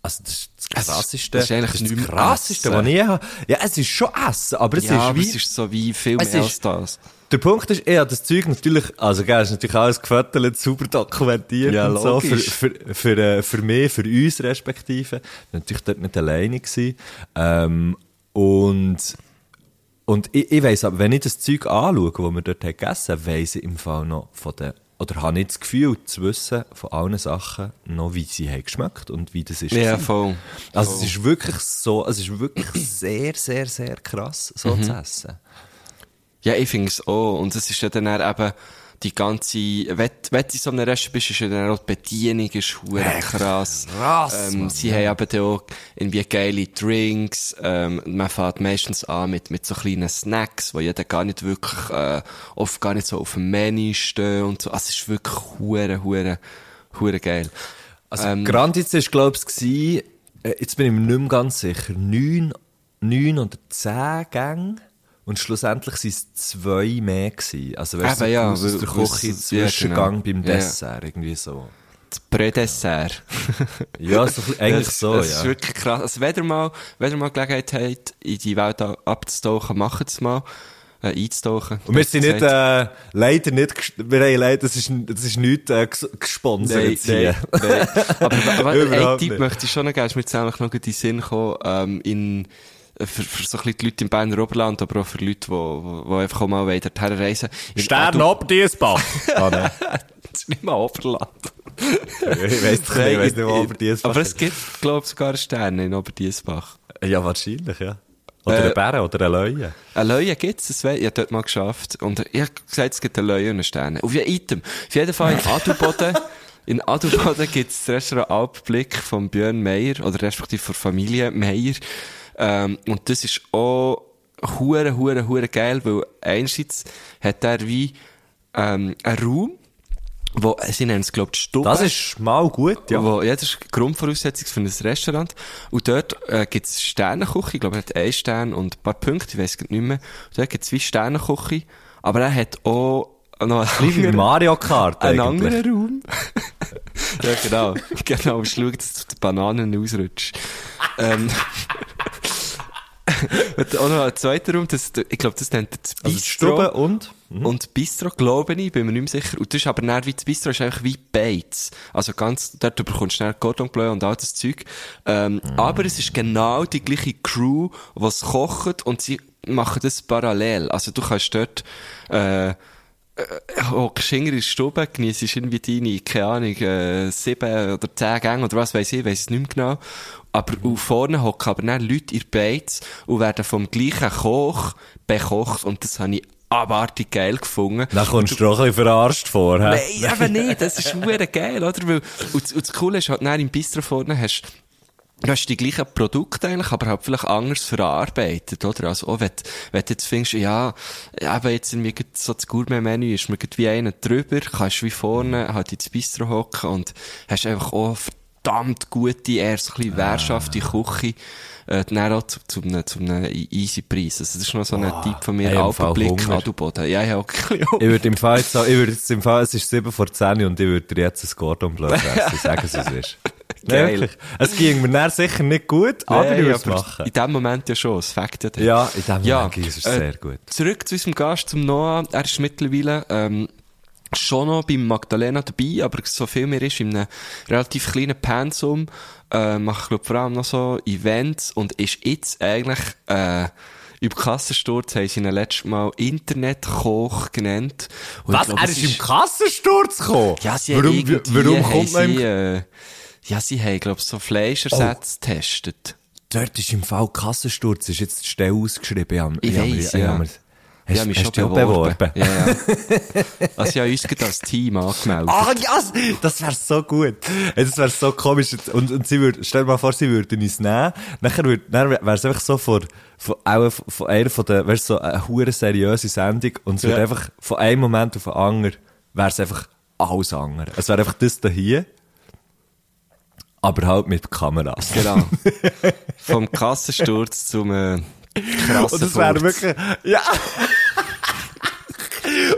also das ist das Es ist- krasseste, das ist eigentlich das, nicht mehr krasseste, was ich habe. Ja, es ist schon Essen, aber es ja, ist wie, es ist so wie viel mehr ist- als das. Der Punkt ist, habe das Zeug natürlich, also gell, ist natürlich alles gefüttert, super dokumentiert Ja, und so, für, für, für, äh, für mich, für uns respektive. Ich war natürlich dort nicht alleine gewesen. Ähm, und, und ich, ich weiss aber, wenn ich das Zeug anschaue, das wir dort haben gegessen weiss ich im Fall noch von den, oder habe ich das Gefühl zu wissen, von allen Sachen noch, wie sie haben geschmeckt und wie das ist. Ja, voll. Also es ist wirklich so, es ist wirklich sehr, sehr, sehr krass, so Mhm. zu essen. Ja, ich finde es auch. Und es ist ja dann eben die ganze, wenn, wenn du in so einem Restaurant bist, ist ja dann auch die Bedienung ist hure krass. krass, ähm, Sie haben eben dann auch irgendwie geile Drinks. Ähm, man fährt meistens an mit, mit so kleinen Snacks, die jeder gar nicht wirklich, äh, oft gar nicht so auf dem Menü stehen und so. Also es ist wirklich hure, hure, hure geil. Also Ähm, Granditz war, glaube ich, gewesen, äh, jetzt bin ich mir nicht mehr ganz sicher, neun, neun oder zehn Gänge. Und schlussendlich waren es zwei mehr. Gewesen. Also, weißt du, Eben, ja, aus der Küche, es- ja, Zwischengang genau. beim Ja, ja. Dessert, irgendwie so. das Prä-Dessert. <laughs> Ja, so, eigentlich das, so, das ja. ist wirklich krass. Also, wenn ihr mal, wenn ihr mal Gelegenheit habt, in die Welt abzutauchen, macht es mal. äh, einzutauchen. Und wir sind nicht, äh, leider nicht, wir haben leider, das ist, das ist nicht, äh, ges- gesponsert Nein, hier. nein, nein. Aber, aber einen <laughs> Überhaupt Tipp möchte ich schon noch geben, ist mir jetzt eigentlich noch in den Sinn gekommen, ähm, in, für, für so ein bisschen die Leute im Berner Oberland, aber auch für Leute, die, die, die einfach auch mal wollen dorthin reisen. Stern ab Diesbach. <laughs> ah, nein. <laughs> Das ist nicht mal Oberland. Ich weiss doch nicht, ich weiss nicht, wo aber Diesbach Aber es gibt, glaube ich, sogar einen Stern in Oberdiesbach. Ja, wahrscheinlich, ja. Oder Äh, ein Bären oder ein Löwe. Ein Löwe gibt's, das wei- ich habe dort mal geschafft. Und ich habe gesagt, es gibt einen Löwe und einen Stern. Auf jeden Item. Auf jeden Fall in Adelboden, <laughs> in Adelboden gibt's das Restaurant Alpblick von Björn Meyer, oder respektive von Familie Meyer. Ähm, und das ist auch hure, hure, hure geil, weil einerseits hat er wie, ähm, einen Raum, wo, sie nennen es, glaube ich, Stube. Das ist mal gut, ja. Wo, ja, das ist die Grundvoraussetzung für ein Restaurant. Und dort äh, gibt es Sternenküche. Ich glaube, er hat einen Stern und ein paar Punkte, ich weiss nicht mehr. Und dort gibt es zwei Sternenküche. Aber er hat auch noch einen Wie bei Mario Kart eigentlich. anderen Raum. <laughs> ja, genau. Genau, aber schau, dass du die Bananen ausrutschst. ähm, <laughs> und auch noch einen zweiten Raum, das, ich glaube, das nennt das Also die Bistro. Stube und? Und Bistro, glaube ich, bin mir nicht mehr sicher. Und das ist aber näher wie das Bistro, ist einfach wie Bates. Also ganz, dort bekommst du schnell Cordon Bleu und all das Zeug. Ähm, Aber es ist genau die gleiche Crew, die es kocht und sie machen das parallel. Also du kannst dort, äh, hockst hinter in der Stube, genießt irgendwie deine, keine Ahnung, äh, sieben oder zehn Gänge oder was weiß ich, weiss es nicht mehr genau. Aber mhm. vorne hocken aber dann Leute in Beiz und werden vom gleichen Koch bekocht und das habe ich abartig geil gefunden. Dann kommst du auch ein bisschen verarscht vor, hä? Nein, eben nicht. Das ist <laughs> hure geil, oder? Weil, und, das- und das Coole ist halt, dann im Bistro vorne hast Du hast die gleichen Produkte eigentlich, aber halt vielleicht anders verarbeitet, oder? Also, auch wenn, du- wenn du jetzt findest, ja, eben jetzt irgendwie gerade so das Gourmet-Menü ist mir wie einer drüber, kannst wie vorne halt ins Bistro hocken und hast einfach auch verdammt gute, eher so ein bisschen wehrschafte Küche, äh, dann auch zu, zu einem, zu einem easy Preis. Also, das ist noch so ein Tipp von mir, ey, im Fall Alpenblick. Adelboden. Ja, ein bisschen Ich würde im Fall jetzt ich würde jetzt im Fall, es ist 7 vor 10 und ich würde dir jetzt ein Gordon Bleu fressen, sagen sie, es ist. <laughs> Geil. Nein. Es ging mir dann sicher nicht gut, aber Nein, ich würde es aber machen. In dem Moment ja schon, es fängt ja dann. Ja, in dem Ja, Moment ist es äh, sehr gut. Zurück zu unserem Gast, zum Noah. Er ist mittlerweile ähm, schon noch beim Magdalena dabei, aber so viel mehr ist in einem relativ kleinen Pensum. Äh, macht, glaub vor allem noch so Events und ist jetzt eigentlich äh, über Kassensturz haben sie ihn letztes Mal Internetkoch genannt. Und Was? glaub, er es ist im Kassensturz gekommen? Ja, sie warum, warum kommt man im... äh, Ja, sie haben, glaub so Fleischersätze getestet. Dort ist im Fall Kassensturz, ist jetzt die Stelle ausgeschrieben. Ich hab- weiss, ja. Ich Hast, habe mich hast schon beworben. beworben? Ja, ja. <laughs> Also, ich habe uns gerade als Team angemeldet. Ah, ja, das wäre so gut. Das wäre so komisch. Und, und sie würde, stell dir mal vor, sie würden uns nehmen. Nachher würd, dann wäre es einfach so von, von, auch von, einer von der, du, so eine hure seriöse Sendung. Und es Ja. wird einfach von einem Moment auf den anderen, wäre es einfach alles andere. Es wäre einfach das da hier. Aber halt mit Kameras. <laughs> Genau. Vom Kassensturz zum äh, krassen Und das wäre wirklich, ja.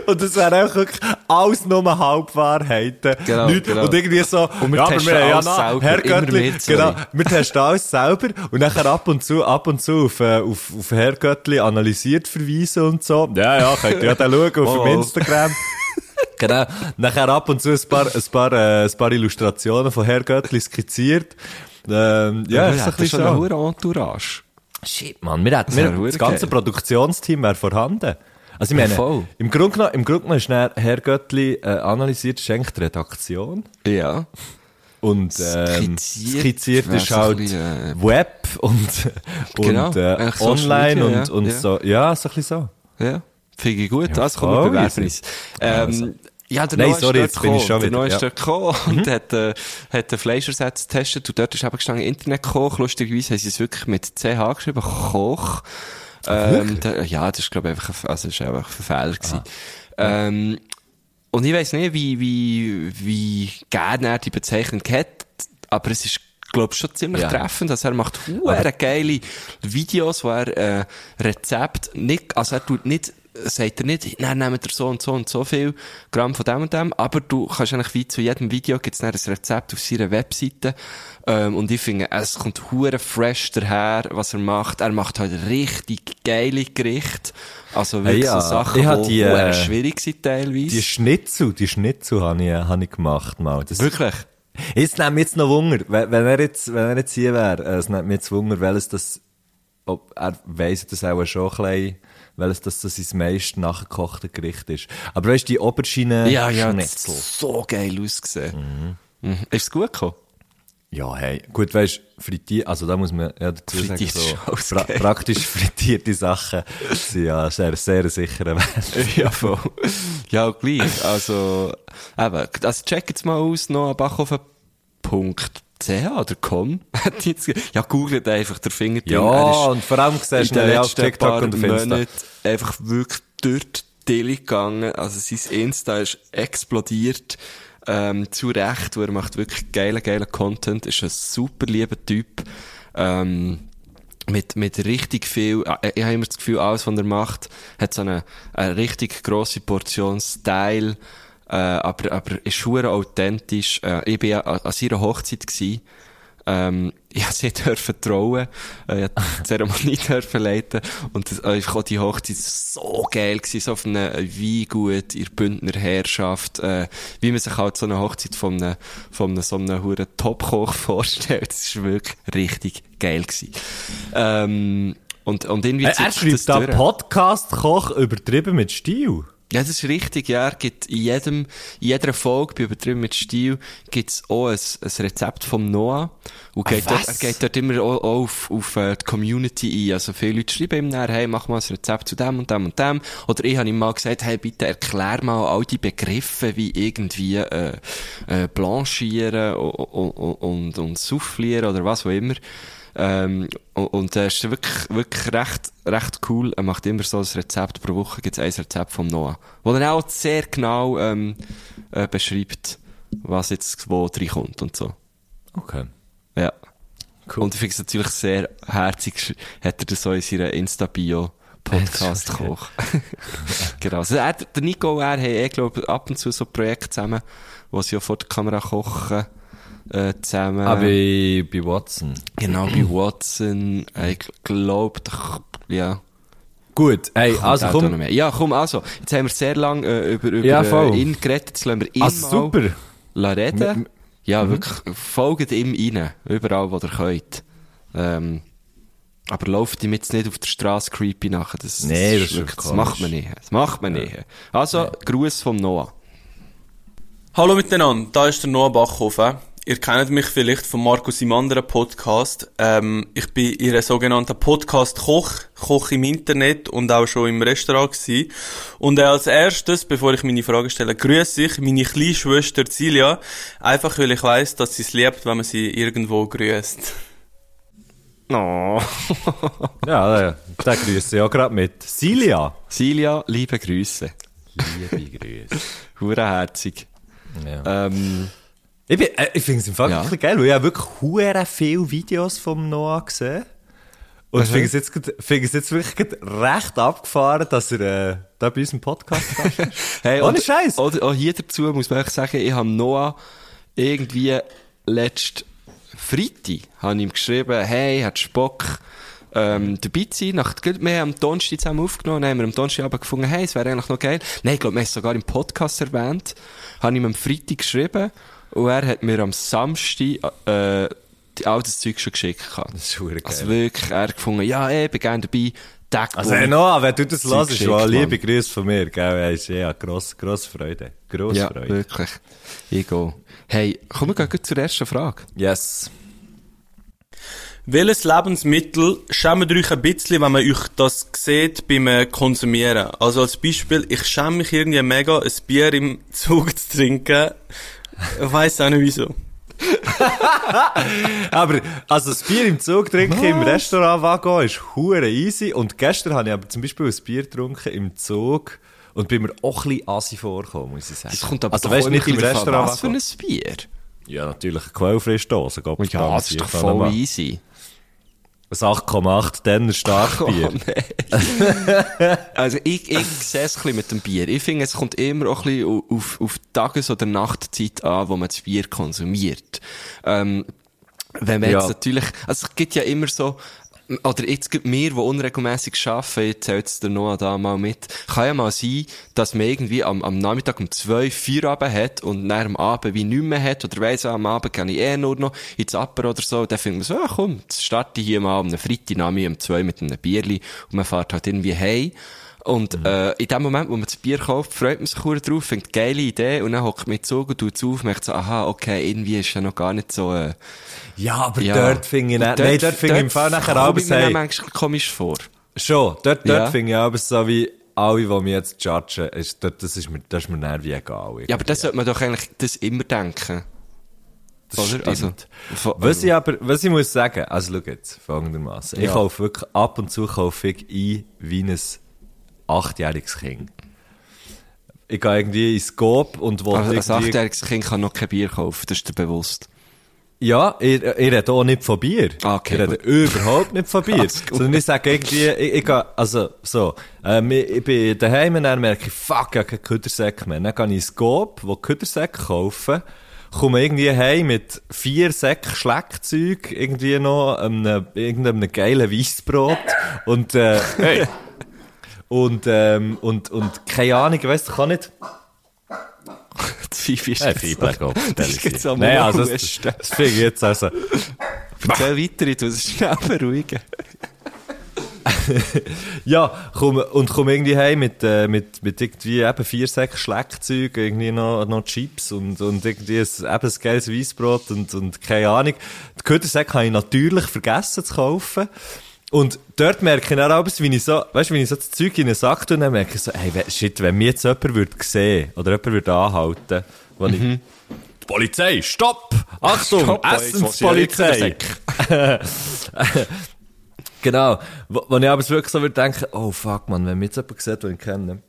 Und das wäre auch wirklich alles nur Halbwahrheiten. Genau, genau. Und irgendwie so, Und wir ja, aber testen wir haben ja alles noch, selber, Herr immer Göttli, genau, wir testen alles selber und nachher ab und zu, ab und zu auf, äh, auf, auf Herr Göttli analysiert verweisen und so. Ja, ja, könnt ihr ja dann schauen auf Oh, dem oh. Instagram. Genau. Nachher ab und zu ein paar, ein paar, äh, ein paar Illustrationen von Herr Göttli skizziert. Ähm, ja, Ja, ist ein das ist schon eine so. hohe Entourage. Shit, Mann, wir hätten, Das wir, das ganze geil. Produktionsteam wäre vorhanden. Also ich meine, voll. im Grunde genommen, im Grunde genommen ist Herr Göttli äh, analysiert, ist eigentlich die Redaktion. Ja. Und ähm, Skizziert skizziert ist so halt bisschen, Web und, <laughs> Genau, und äh, eigentlich Social online Media, und, und ja. so. Ja, so ein bisschen so. Ja. Finde ich gut. Ja, komm, wir voll bewerben easy. uns. Ähm, ja, der Nein, Noah ist dort ich gekommen. schon Der wieder, Noah ist ja. dort gekommen und hat, äh, hat den Fleischersatz getestet und dort ist eben gestanden Internetkoch. Lustigerweise haben sie es wirklich mit CH geschrieben, Koch. Ähm, der, ja, das ist, glaube ich, einfach, ein, also, das ist einfach ein Fehler gewesen. Ähm, und ich weiss nicht, wie, wie, wie gerne er die Bezeichnung hat, aber es ist, glaube ich, schon ziemlich Ja. treffend. Also er macht hure geile Videos, wo er äh, Rezept nicht, also er tut nicht sagt er nicht, dann nehmt ihr so und so und so viel Gramm von dem und dem, aber du kannst eigentlich wie zu jedem Video gibt's dann ein Rezept auf seiner Webseite, ähm, und ich finde, es kommt hure fresh daher, was er macht. Er macht halt richtig geile Gerichte. Also wirklich ja, so Sachen, ich hab die, äh, schwierig sind teilweise. Die Schnitzel, die Schnitzel habe ich, hab ich gemacht mal. Das, wirklich? Jetzt nimmt mich jetzt noch Wunder, wenn, wenn er jetzt, wenn er jetzt hier wäre, äh, es nimmt mich jetzt Wunder, welches das, ob, er weiss das auch schon ein bisschen, welches das, das sein meist nachgekochte Gericht ist. Aber weißt du, die Oberschiene Ja, ja, Schnitzel. so geil ausgesehen. Mhm. Ist es gut gekommen? Ja, hey, gut, weißt, frittiert, also da muss man ja dazu sagen, so, pra geil. praktisch frittierte Sachen sind ja sehr, sehr sicherer Wert. <laughs> ja, voll. Ja, gleich. Also, eben, also check jetzt mal aus, noch bachhofen.ch oder com. Hat jetzt ge- ja, googelt einfach, der Finger drin. Er Ja, und vor allem siehst du ihn auf TikTok und auf Insta. Einfach wirklich die Dille gegangen. Also sein Insta ist explodiert. Ähm, zu Recht, wo er macht wirklich geilen, geilen Content. Ist ein super lieber Typ. Ähm, mit, mit richtig viel, äh, ich habe immer das Gefühl, alles, was er macht, hat so eine, eine richtig grosse Portion Style, äh, aber, aber ist schwer authentisch. Äh, ich bin ja an, an seiner Hochzeit gsi. Ähm, <laughs> ich durfte sie dürfen trauen, äh, die Zeremonie <laughs> dürfen leiten und das, äh, einfach auch die Hochzeit so geil gewesen, so auf einem Weingut, in der Bündner Herrschaft, äh, wie man sich halt so eine Hochzeit von einem, von einem so einem huren Topkoch <laughs> vorstellt. Das ist wirklich richtig geil gewesen. Ähm, und, und irgendwie Er, er schreibt da. Podcast-Koch übertrieben mit Stil. Ja, das ist richtig, ja. Gibt in jedem, in jeder Folge, bei Übertrieben mit Stil, gibt's auch ein, ein Rezept vom Noah. Und geht dort, er geht dort immer auch, auch auf, auf äh, die Community ein. Also viele Leute schreiben ihm dann, hey, mach mal ein Rezept zu dem und dem und dem. Oder ich habe ihm mal gesagt, hey, bitte erklär mal all die Begriffe, wie irgendwie, äh, äh, blanchieren und, und, und, und soufflieren oder was auch immer. Ähm, und, äh, ist wirklich, wirklich recht, recht cool. Er macht immer so ein Rezept pro Woche, gibt's ein Rezept vom Noah. Wo er auch sehr genau, ähm, äh, beschreibt, was jetzt wo reinkommt und so. Okay. Ja. Und ich finde es natürlich sehr herzig, hat er das so in seiner Insta-Bio Podcast koch. <laughs> genau. Also er, der Nico und er haben eh, glaube ab und zu so Projekte zusammen, wo sie ja vor der Kamera kochen, äh, zusammen. Ah, bei, bei Watson. Genau, bei Watson, äh, ich glaube, ja. Gut, hey, also komm. mehr. Ja, komm, also, jetzt haben wir sehr lang äh, über, über Ja, voll. äh, ihn geredet, jetzt lassen wir ihn Also mal super. reden. M- m- ja, wirklich, folgt ihm rein, überall, wo ihr könnt. Ähm, aber lauft ihm jetzt nicht auf der Straße creepy nachher. Das, Nee, das ist wirklich, das macht man nicht. Das macht man nicht. Also, Gruß vom Noah. Hallo miteinander, da ist der Noah Bachhofen. Ihr kennt mich vielleicht von Markus im anderen Podcast. Ähm, ich bin Ihr sogenannter Podcast-Koch, Koch im Internet und auch schon im Restaurant gewesen. Und äh, als erstes, bevor ich meine Frage stelle, grüße ich meine kleine Schwester Cilia, einfach weil ich weiss, dass sie es liebt, wenn man sie irgendwo grüßt. Oh. <laughs> Ja, ja, da grüße ich auch gerade mit. Silja. Silja, liebe Grüße. Liebe Grüße. <laughs> Hurenherzig. Ja. Ähm, Ich, bin- äh, ich finde es im Fall Ja. wirklich geil, weil ich habe wirklich hure viele Videos vom Noah gesehen. Und ich finde es jetzt, es jetzt wirklich recht abgefahren, dass er äh, da bei uns im Podcast ist. <laughs> Hey, Ohne Scheiß. Oder auch hier dazu muss man sagen, ich habe Noah irgendwie letzt Freitag habe ihm geschrieben, hey, hat Bock, ähm, dabei zu sein. Nach, wir haben am Donnerstag zusammen aufgenommen, dann haben wir am Donnerstag aber gefunden, hey, es wäre eigentlich noch geil. Nein, ich glaube, wir haben es sogar im Podcast erwähnt. Habe ihm am Freitag geschrieben und er hat mir am Samstag, äh, die- all das Zeug schon geschickt. gehabt. Das ist verdammt geil. Also wirklich, er gefunden, ja, ich bin gerne dabei. Tag Also, hey, Noah, wenn du das hörst, schon liebe Grüße von mir, gell? Weisst, ja, grosse, grosse Freude. Grosse Ja, Freude. wirklich. Ich gehe. Hey, kommen wir gleich zur ersten Frage. Yes. Welches Lebensmittel schämt euch ein bisschen, wenn man euch das sieht beim äh, Konsumieren? Also als Beispiel, ich schäme mich irgendwie mega, ein Bier im Zug <laughs> zu trinken. Ich <laughs> weiss auch nicht wieso. <laughs> Aber, also, das Bier im Zug trinken im Restaurantwagon ist hure easy. Und gestern habe ich aber zum Beispiel ein Bier getrunken im Zug und bin mir auch ein bisschen assi vorgekommen, muss ich sagen. Das kommt aber also, weißt, nicht im Restaurant. Was für ein Bier? Ja, natürlich, eine Quellfrischdose. Ja, das ist doch voll easy. Ein 8,8 Denner Starkbier. Oh, nein. <laughs> also, ich, ich sehe es ein bisschen mit dem Bier. Ich finde, es kommt immer auch ein bisschen auf, auf Tages- oder Nachtzeit an, wo man das Bier konsumiert. Ähm, wenn man Ja. jetzt natürlich, also es gibt ja immer so, oder jetzt gibt mir, die unregelmässig arbeiten, jetzt zählt es der Noah da mal mit, kann ja mal sein, dass man irgendwie am, am Nachmittag um zwei Feierabend hat und dann am Abend wie nicht mehr hat, oder weiss, am Abend kann ich eh nur noch ins Apper oder so, dann findet man so, ah, komm, jetzt starte ich hier mal am Freitagnachmittag um zwei mit einem Bierli und man fährt halt irgendwie heim. Und äh, in dem Moment, wo man das Bier kauft, freut man sich kurz drauf, findet geile Idee und dann hockt man Zug und tut es auf, merkt so, aha, okay, irgendwie ist ja noch gar nicht so... Äh, Ja, aber ja. dort finde ich, Und nicht- nein, dort finde ich im Fall nachher aber ich mir manchmal komisch vor. schon, dort, dort Ja. finde ich aber so wie alle, die mich jetzt judgen, ist, das ist mir, das ist mir wie egal. Ja, aber das sollte man doch eigentlich das immer denken. Das oder? stimmt. Also, von- Was ich aber, was ich muss sagen, also schau jetzt, folgendermaßen. Ich Ja. kaufe wirklich, ab und zu kaufe ich ein, wie ein achtjähriges Kind. Ich gehe irgendwie ins Scope und will also, als irgendwie... achtjähriges Kind kann noch kein Bier kaufen, das ist dir bewusst. Ja, ich, ich rede auch nicht von Bier. Ah, okay, ich rede gut. überhaupt nicht von Bier. Sondern ich sage irgendwie, ich, ich gehe, also, so, ähm, ich, ich bin daheim und dann merke ich, fuck, ich habe keinen Küdersäck mehr. Dann gehe ich ins Coop, wo Küdersäcke kaufen, komme irgendwie heim mit vier Säcken Schleckzeug, irgendwie noch, einem, irgendeinem geilen Weissbrot und, äh, hey. <laughs> Und, ähm, und, und, keine Ahnung, weiss, ich kann nicht, <laughs> Das Fifi ist <laughs> jetzt Fieber, so- Gott, Das ist jetzt am Nein, also, das, das finde ich jetzt also, <laughs> Erzähl weiter, ich tu es schnell beruhigen. Ja, komm, und komm irgendwie heim mit, äh, mit, mit irgendwie eben vier Säcken Schleckzeug, irgendwie noch, noch Chips und, und irgendwie ein, eben ein geiles Weissbrot und, und keine Ahnung. Die Ködersäcke habe ich natürlich vergessen zu kaufen. Und dort merke ich auch, wie ich so, weißt wenn ich so das Zeug in den Sack tue, dann merke ich so, hey, shit, wenn mir jetzt jemand würde sehen, oder jemand würde anhalten, wo ich, die Polizei, stopp! Achtung, Stopp, Essenspolizei! <laughs> Genau. Wo ich aber wirklich so würde denken, oh fuck man, wenn mir jetzt jemand sieht, den ich kenne,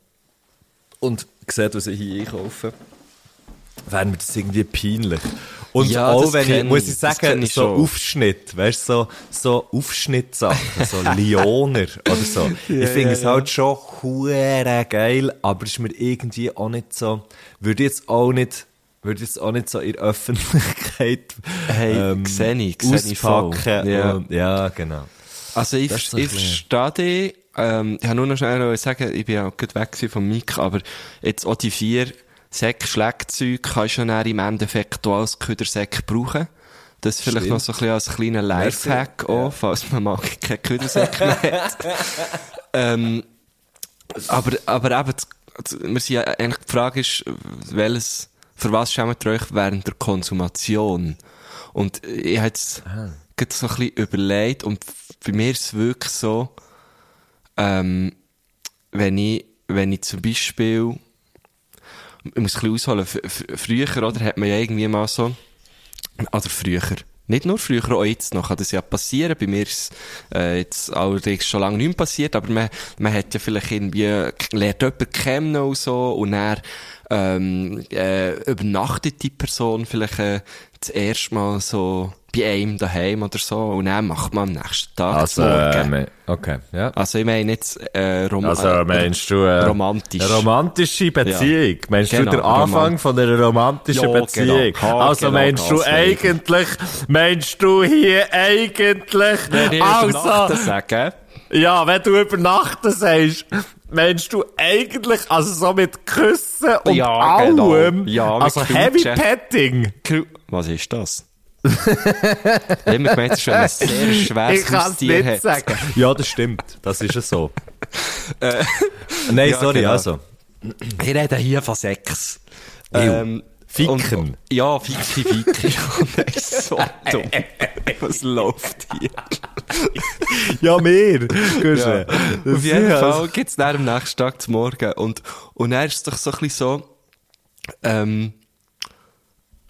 und sieht, was ich hier einkaufe, wäre mir das irgendwie peinlich. Und Ja, auch wenn ich, muss ich, sagen, ich so schon. Aufschnitt, weißt du, so, so Aufschnittsachen, so <laughs> Lioner oder so. ich finde es halt schon hure geil, aber ist mir irgendwie auch nicht so, würde jetzt auch nicht, würde jetzt auch nicht so in der Öffentlichkeit, Hey, sehe ich, sehe ich auspacken. Ja. Und, ja, genau. Also ich, ich verstehe dich. Ähm, ich habe nur noch schnell sagen, ich bin ja gut weg vom Mik, aber jetzt auch die vier Säcke Schlägzeug kannst du dann im Endeffekt auch als Ködersäck brauchen. Das vielleicht Stimmt. noch so ein bisschen als kleiner Lifehack Merci. auch, falls man mal <laughs> keinen Ködersäck mehr hat. <laughs> ähm, aber, aber eben, wir sind ja, eigentlich die Frage ist, welches, für was schämt ihr euch während der Konsumation? Und ich habe jetzt gerade so ein bisschen überlegt und bei mir ist es wirklich so, ähm, wenn ich, wenn ich zum Beispiel, ich muss ein bisschen ausholen, früher, oder, hat man ja irgendwie mal so, oder früher, nicht nur früher, auch jetzt noch kann das ja passieren. Bei mir ist äh, jetzt allerdings schon lange nicht mehr passiert, aber man, man hat ja vielleicht irgendwie, lernt jemanden kennen und so, und dann, ähm, äh, übernachtet die Person vielleicht äh, das erste Mal so bei einem daheim oder so, und dann macht man am nächsten Tag Also, äh, okay, ja. Also ich meine jetzt äh, rom Also äh, meinst du äh, romantisch. romantische Beziehung? Meinst Genau, du den Anfang roman- von einer romantischen Ja, Beziehung? genau. also Genau, meinst du eigentlich, meinst du hier eigentlich, Wenn ich also, ja, wenn du übernachten sagst, meinst du eigentlich, also so mit Küssen und Ja, allem, genau. Ja, mit also. Heavy Petting? Was ist das? ich habe immer gemeint, das ist, ein <laughs> sehr schweres Ich kann es nicht hat. sagen. Ja, das stimmt. Das ist es so. <laughs> Nein, ja, sorry, genau. also. Ich rede hier von Sex. Ew. Ficken. und- ja, Ficken, Ficken. Oh <laughs> nein, so dumm. Was läuft hier? <laughs> Ja, mehr. Ja. Das Auf jeden ist Fall gibt's dann am nächsten Tag zum Morgen. Und, und dann ist es doch so ein bisschen so, ähm,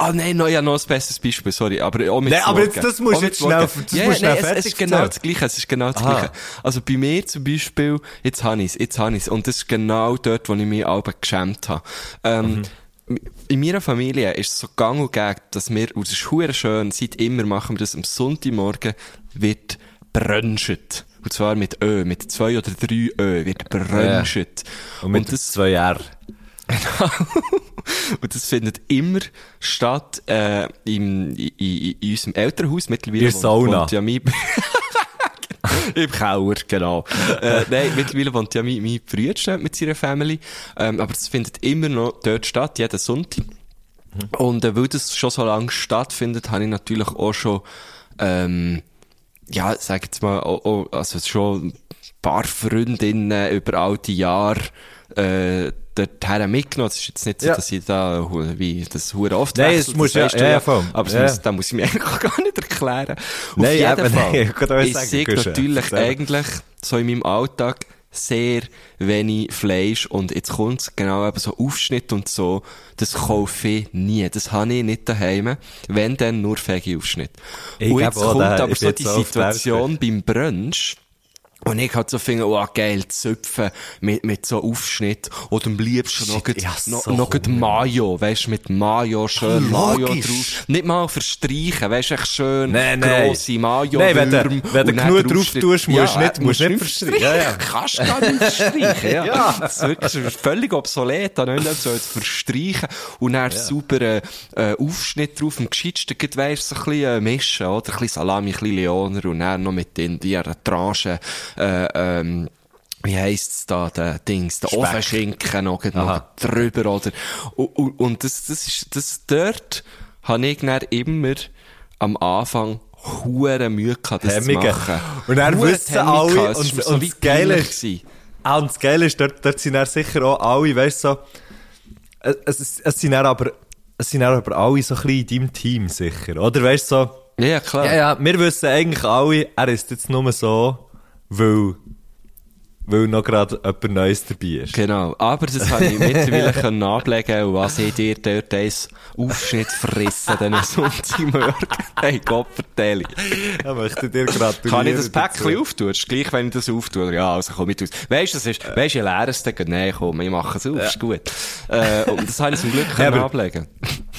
Ah, nein, no, ja, noch ein besseres Beispiel, sorry, aber auch mit Nein, aber jetzt- das musst Auch du mit jetzt schnell- das ja, musst nein, schnell es, es ist genau das Gleiche, es ist genau das Aha. Gleiche. Also bei mir zum Beispiel, jetzt habe ich's, jetzt habe ich's. Und das ist genau dort, wo ich mich auch geschämt habe. Ähm, In meiner Familie ist es so gang und gäbe, dass wir, und das ist hure schön, seit immer machen wir das am Sonntagmorgen, wird brunchen. Und zwar mit Ö, mit zwei oder drei Ö wird brunchen. Und mit das, zwei R. <laughs> und das findet immer statt äh, im, in, in, in unserem Elternhaus. Mittlerweile In der Sauna. wohnt ja mein... <laughs> <laughs> Im Keller, genau. äh, nein, mittlerweile wohnt ja mein, mein Bruder mit seiner Family. Ähm, aber es findet immer noch dort statt, jeden Sonntag. Und äh, weil das schon so lange stattfindet, habe ich natürlich auch schon, ähm, ja, sag jetzt mal, auch, auch, also schon ein paar Freundinnen über all die Jahre äh, dorthin mitgenommen. Es ist jetzt nicht so, Ja. dass ich da wie das hure oft Nein, muss das ja- du ja, ja, voll. Aber Ja. muss, da muss ich mir <laughs> eigentlich auch gar nicht erklären. Auf Nein, jeden eben, Fall nein, ich sagen, sie Guschen. natürlich eigentlich so in meinem Alltag sehr wenig Fleisch und jetzt kommt's genau eben so Aufschnitt und so, das kaufe ich nie, das habe ich nicht daheim, wenn dann nur Veggie-Aufschnitt. Ich Und jetzt kommt aber ich so die Situation beim Brunch, und ich halt so finde, oh geil, Zöpfen mit, mit so Aufschnitt. Oder am liebsten noch, Shit, grad- ich hab noch, so noch. Mayo, weißt du, mit Mayo, schön Mayo logisch. drauf. Nicht mal verstreichen, weißt du, echt schön Nein, nein. grosse Mayo Nein, wenn du- wenn du genug drauf tust, musst du Ja, nicht- musst musst nicht verstreichen. Ja, ja. Kannst gar nicht verstreichen, ja. <laughs> Ja. Das ist völlig obsolet, da nicht so zu verstreichen. Und dann super äh, äh, Aufschnitt drauf, am gescheitsten, gleich weisst, so ein bisschen äh, mischen, oder? Ein bisschen Salami, ein bisschen Leoner und dann noch mit den, die Tranchen, äh, ähm, wie heisst's da, der Dings, der. Ofenschinken noch, noch drüber, oder? Und, und, und das, das ist, das dort habe ich dann immer am Anfang hure Mühe gehabt, das Hemmungen. zu machen. Und dann wissen Hemmungen alle, und- mir so und das Geile ist-. Ah, und das Geile ist, dort, dort sind dann sicher auch alle, weißt du, so, es, es, es sind dann aber, es sind dann aber alle so ein bisschen in deinem Team sicher, oder? Weißt du, so, Ja, klar. ja, ja, wir wissen eigentlich alle, er ist jetzt nur so, weil, weil noch gerade jemand Neues dabei ist. Genau. Aber das habe ich mittlerweile können ablegen und was ich dir dort eins Aufschnitt frissen, diesen Sonntagmorgen. <laughs> Hey, Gott, vertelle. Ich möchte dir gratulieren. Kann ich das. Päckchen auftun? Ist gleich, wenn ich das auftue. Ja, also komm mit aus. Weisst du, das ist, weisst du, ich leere es dann. Nein, komm, ich mache es auf, ist gut. Äh, und das habe ich zum Glück können aber- ablegen.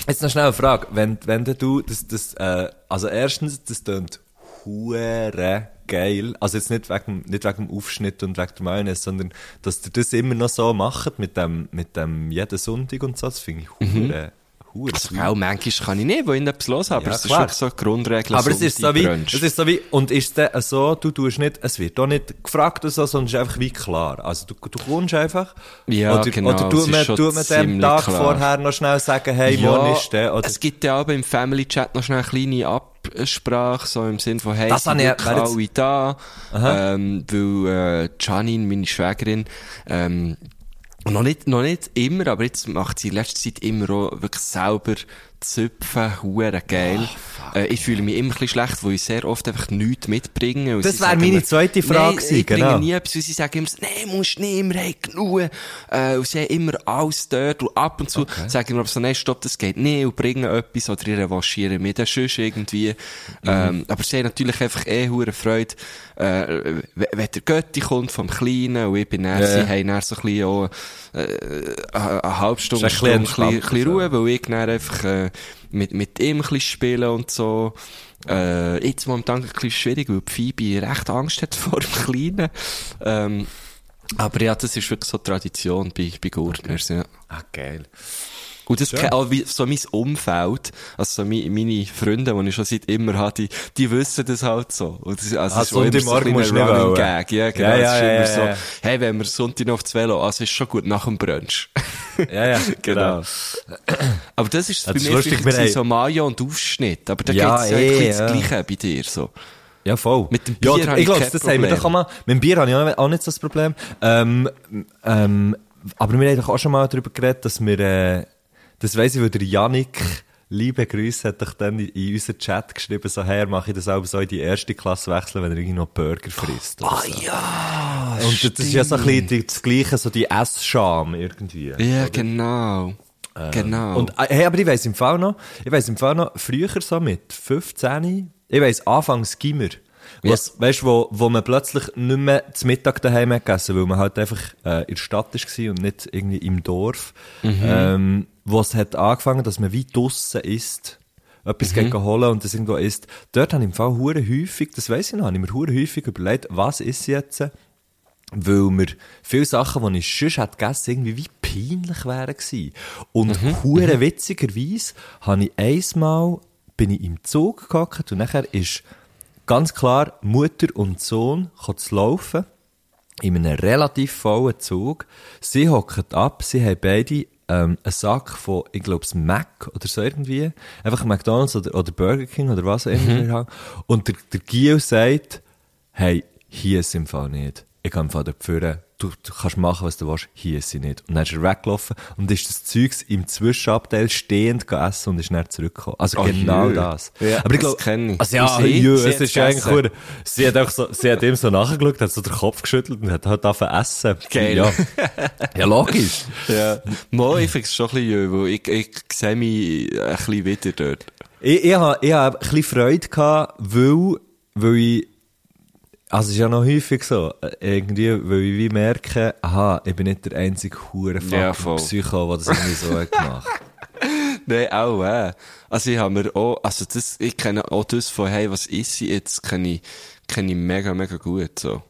Jetzt noch schnell eine Frage. Wenn, wenn du, das, das, äh, also erstens, das klingt hure geil. Also jetzt nicht wegen, nicht wegen dem Aufschnitt und wegen der Mayonnaise, sondern, dass ihr das immer noch so macht, mit dem, mit dem jeden Sonntag und so, das finde ich hure, hure Also, auch manchmal kann ich nicht, wo ich etwas los habe, aber Ja, es ist klar. wirklich so Grundregel. Aber es ist so wie, Sonntag-Brunch. es ist so wie, und ist dann so, du tust nicht, es wird auch nicht gefragt oder so, sondern es ist einfach wie klar. Also du, du kommst einfach. Ja, oder, genau, Oder es tut ist man, tut man dem Tag klar. vorher noch schnell sagen, hey, morgen ist der, oder? es gibt ja aber im Family Chat noch schnell eine kleine Absprache, so im Sinn von, hey, Das sind ich- wirklich alle da, ähm, weil, äh, Janine, meine Schwägerin, ähm, noch nicht, noch nicht immer, aber jetzt macht sie in letzter Zeit immer auch wirklich selber züpfen, hure geil. äh, ich fühle mich immer ein bisschen schlecht, weil ich sehr oft einfach nichts mitbringe. Das wäre meine zweite Frage gewesen, ich bringe genau. nie etwas, und sie sagen immer, nein, musst nicht, wir haben genug. Äh, und sie haben immer alles dort, und ab und zu sagen wir so, nein, stopp, das geht nicht, und bringen etwas, oder ihre waschieren mit, das sonst irgendwie. Ähm, aber sie haben natürlich einfach eh hure Freude, äh, wenn der Götti kommt vom Kleinen, und ich bin dann, Ja, sie haben dann so ein bisschen auch, äh, eine, eine halbe Stunde, Ist ein Stunde, ein bisschen ein bisschen Ruhe, weil ich dann einfach, äh, mit, mit ihm ein bisschen spielen und so. Äh, jetzt momentan ein bisschen schwierig, weil Phoebe recht Angst hat <laughs> vor dem Kleinen. Ähm, aber ja, das ist wirklich so Tradition bei, bei Gurtners, ja. Ah, geil. Und das, ke- auch wie, so mein Umfeld, also so meine, Freunde, die ich schon seit immer hatte, die, die wissen das halt so. Und das, also Ah, es ist auch immer so Sonntagmorgen musst du nicht. Gag. Ja, genau. Ja, es ja, ist ja, immer ja, so, ja. hey, wenn wir Sonntag noch aufs Velo, also ist schon gut nach dem Brunch. <laughs> Ja, ja, <laughs> Genau. Aber das ist Ja, bei das ist mir lustig, wir so Mayo und Aufschnitt. Aber da Ja, geht's ja eh, eigentlich das ja. Gleiche bei dir, so. Ja, voll. Mit dem ja, Bier habe ich ich glaube, das haben wir Problem. doch auch mal. Mit dem Bier habe ich auch- auch nicht so das Problem. Ähm, ähm, aber wir haben doch auch schon mal darüber geredet, dass wir, äh, das weiss ich, weil der Yannick, liebe Grüße, hat doch dann in, in unseren Chat geschrieben, so, hey, mache ich das auch so in die erste Klasse wechseln, wenn er irgendwie noch Burger frisst. oder so. ja, Und das ist ja so ein bisschen das Gleiche, so die Essscham irgendwie. Ja, genau. genau. Und, äh, hey, aber ich weiss im Fall noch, ich weiss im Fall noch, früher so mit 15, ich weiss, anfangs Gimmer. Was, weißt, wo, wo man plötzlich nicht mehr zum Mittag daheim hat gegessen, weil man halt einfach, äh, in der Stadt war und nicht irgendwie im Dorf. Ähm, wo es hat angefangen, dass man wie draussen isst. etwas mhm. holen und das irgendwo isst. Dort habe ich im Fall hure häufig, das weiss ich noch, habe ich mir hure häufig überlegt, was ist jetzt, weil mir viele Sachen, die ich sonst hätte gegessen, irgendwie wie peinlich wären gewesen. Und mhm. hure mhm. witzigerweise habe ich einmal, bin ich im Zug gehockt und nachher ist ganz klar Mutter und Sohn zu laufen in einem relativ vollen Zug. Sie hocken ab, sie haben beide ähm, einen Sack von, ich glaube, Mac oder so irgendwie. Einfach McDonalds oder, oder Burger King oder was auch immer. Mhm. Und der, der Gio sagt, hey, hier ist im Fall nicht. Ich kann im Fall dafür du, du kannst machen, was du willst, hier ist sie nicht. Und dann ist er weggelaufen und ist das Zeugs im Zwischenabteil stehend gegessen und ist dann zurückgekommen. Also oh, genau jö. das. Ja, Aber ich glaube. Also ja, sie, jö, sie es ist eigentlich cool. Sie hat auch so, sie hat ihm so nachgeschaut, hat so den Kopf geschüttelt und hat halt angefangen essen. Geil. Ja, <laughs> ja logisch. ja. Mo, ich finde es schon ein bisschen jö, weil ich, ich sehe mich ein bisschen wieder dort. Ich, ich habe, ich habe ein bisschen Freude gehabt, weil, weil ich also es ist ja noch häufig so, äh, irgendwie, weil ich wie merke, aha, ich bin nicht der einzige hure ja, Psycho, der das irgendwie so hat gemacht. <laughs> Nein, auch, äh. Also ich habe mir auch, also das, ich kenne auch das von, hey, was ist sie jetzt, kenne ich, kenne ich mega, mega gut, so.